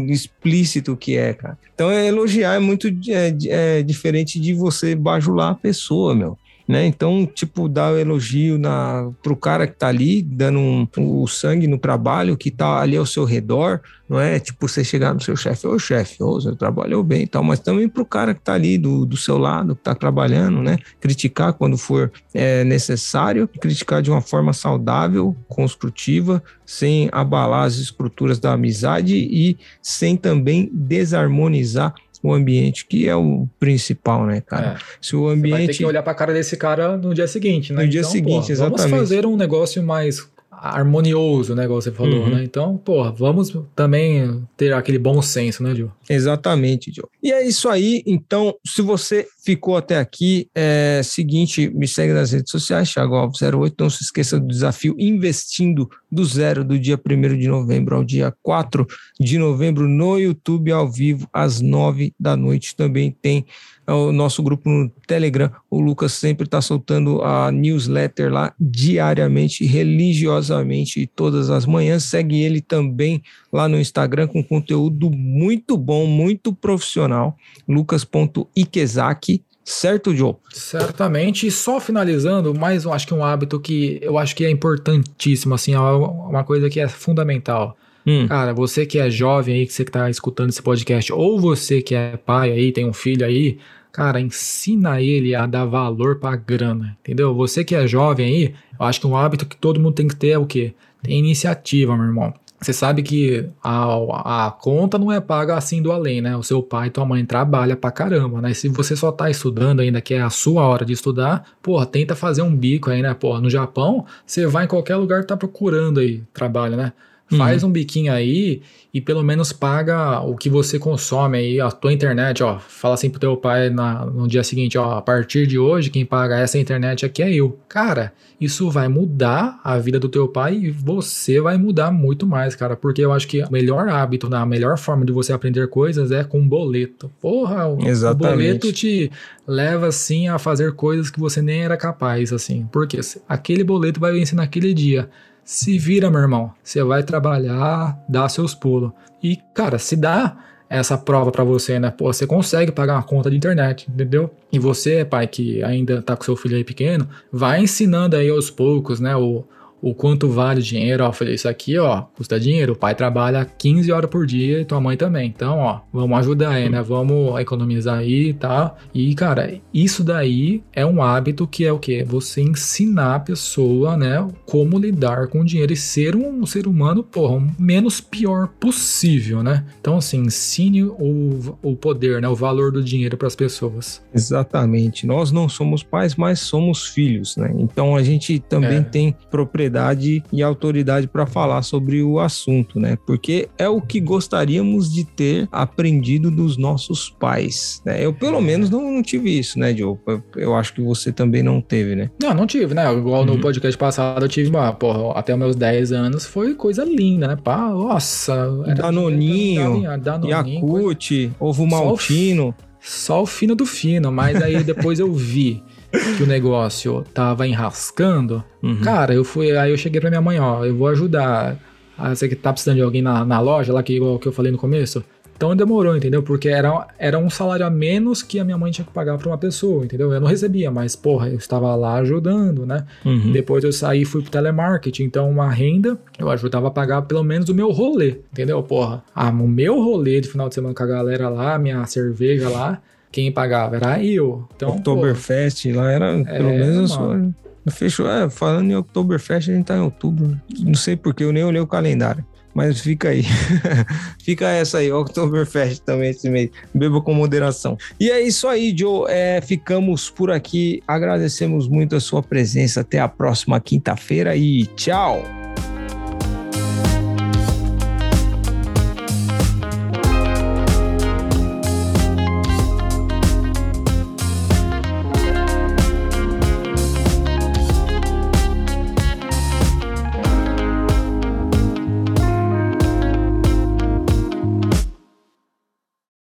explícito que é, cara. Então, é, elogiar é muito é, é diferente de você bajular a pessoa, meu né? Então, tipo, dar o elogio na, pro cara que tá ali, dando um, o sangue no trabalho, que tá ali ao seu redor, não é? Tipo, você chegar no seu chefe, ô chefe, ô, você trabalhou bem e tal, mas também pro cara que tá ali do, do seu lado, que tá trabalhando, né? Criticar quando for é, necessário, criticar de uma forma saudável, construtiva, sem abalar as estruturas da amizade e sem também desarmonizar o ambiente, que é o principal, né, cara? É. Se o ambiente. Você vai ter que olhar pra cara desse cara no dia seguinte, né? No dia então, seguinte, exatamente. Vamos fazer um negócio mais harmonioso, né, igual você falou, uhum. né? Então, pô, vamos também ter aquele bom senso, né, Gil? Exatamente, Gil. E é isso aí. Então, se você ficou até aqui, é seguinte, me segue nas redes sociais, Thiago Alves 08. Não se esqueça do desafio Investindo do Zero, do dia 1 de novembro ao dia 4 de novembro, no YouTube, ao vivo, às 9 da noite. Também tem o nosso grupo no Telegram. O Lucas sempre está soltando a newsletter lá diariamente, religiosamente, todas as manhãs. Segue ele também lá no Instagram com conteúdo muito bom, muito profissional. lucas.ikezaki. Certo, Joe? Certamente. E só finalizando, mais eu acho que um hábito que eu acho que é importantíssimo, assim, é uma coisa que é fundamental. Hum. Cara, você que é jovem aí, que você que tá escutando esse podcast, ou você que é pai aí, tem um filho aí, cara, ensina ele a dar valor pra grana, entendeu? Você que é jovem aí, eu acho que um hábito que todo mundo tem que ter é o quê? Tem iniciativa, meu irmão. Você sabe que a, a conta não é paga assim do além, né? O seu pai e tua mãe trabalham pra caramba, né? Se você só tá estudando ainda, que é a sua hora de estudar, porra, tenta fazer um bico aí, né? Porra, no Japão, você vai em qualquer lugar tá procurando aí trabalho, né? Faz uhum. um biquinho aí e pelo menos paga o que você consome aí, a tua internet, ó. Fala assim pro teu pai na, no dia seguinte, ó, a partir de hoje quem paga essa internet aqui é eu. Cara, isso vai mudar a vida do teu pai e você vai mudar muito mais, cara, porque eu acho que o melhor hábito, né, a melhor forma de você aprender coisas é com boleto. Porra, o, o boleto te leva assim a fazer coisas que você nem era capaz, assim. Porque aquele boleto vai vencer naquele dia se vira, meu irmão. Você vai trabalhar, dá seus pulos. E, cara, se dá essa prova para você, né? Pô, você consegue pagar uma conta de internet, entendeu? E você, pai, que ainda tá com seu filho aí pequeno, vai ensinando aí aos poucos, né? O, o quanto vale o dinheiro. Ó, falei, isso aqui, ó, custa dinheiro. O pai trabalha 15 horas por dia e tua mãe também. Então, ó, vamos ajudar aí, né? Vamos economizar aí e tá? tal. E, cara, isso daí é um hábito que é o quê? Você ensinar a pessoa, né, como lidar com o dinheiro e ser um ser humano, porra, o menos pior possível, né? Então, assim, ensine o, o poder, né, o valor do dinheiro para as pessoas. Exatamente. Nós não somos pais, mas somos filhos, né? Então, a gente também é. tem propriedade e autoridade para falar sobre o assunto, né? Porque é o que gostaríamos de ter aprendido dos nossos pais, né? Eu, pelo menos, não, não tive isso, né, Diogo? Eu, eu, acho que você também não teve, né? Não, não tive, né? Igual uhum. no podcast passado, eu tive uma, porra, até meus 10 anos foi coisa linda, né? Pá, nossa. Danoninho, Danoninho Yakut, coisa... ovo maltino. Só o fino do fino, mas aí depois eu vi que o negócio tava enrascando, uhum. cara, eu fui, aí eu cheguei pra minha mãe, ó, eu vou ajudar. Ah, você que tá precisando de alguém na, na loja, lá que igual que eu falei no começo, então demorou, entendeu? Porque era, era um salário a menos que a minha mãe tinha que pagar para uma pessoa, entendeu? Eu não recebia, mas, porra, eu estava lá ajudando, né? Uhum. Depois eu saí e fui pro telemarketing, então uma renda eu ajudava a pagar pelo menos o meu rolê, entendeu? Porra, ah, o meu rolê de final de semana com a galera lá, minha cerveja lá, quem pagava era eu. Então, Oktoberfest lá era é, pelo menos mano. Fechou, é, falando em Oktoberfest, a gente tá em outubro. Não sei porque eu nem olhei o calendário. Mas fica aí. fica essa aí, Oktoberfest também esse mês. Beba com moderação. E é isso aí, Joe. É, ficamos por aqui. Agradecemos muito a sua presença. Até a próxima quinta-feira e tchau!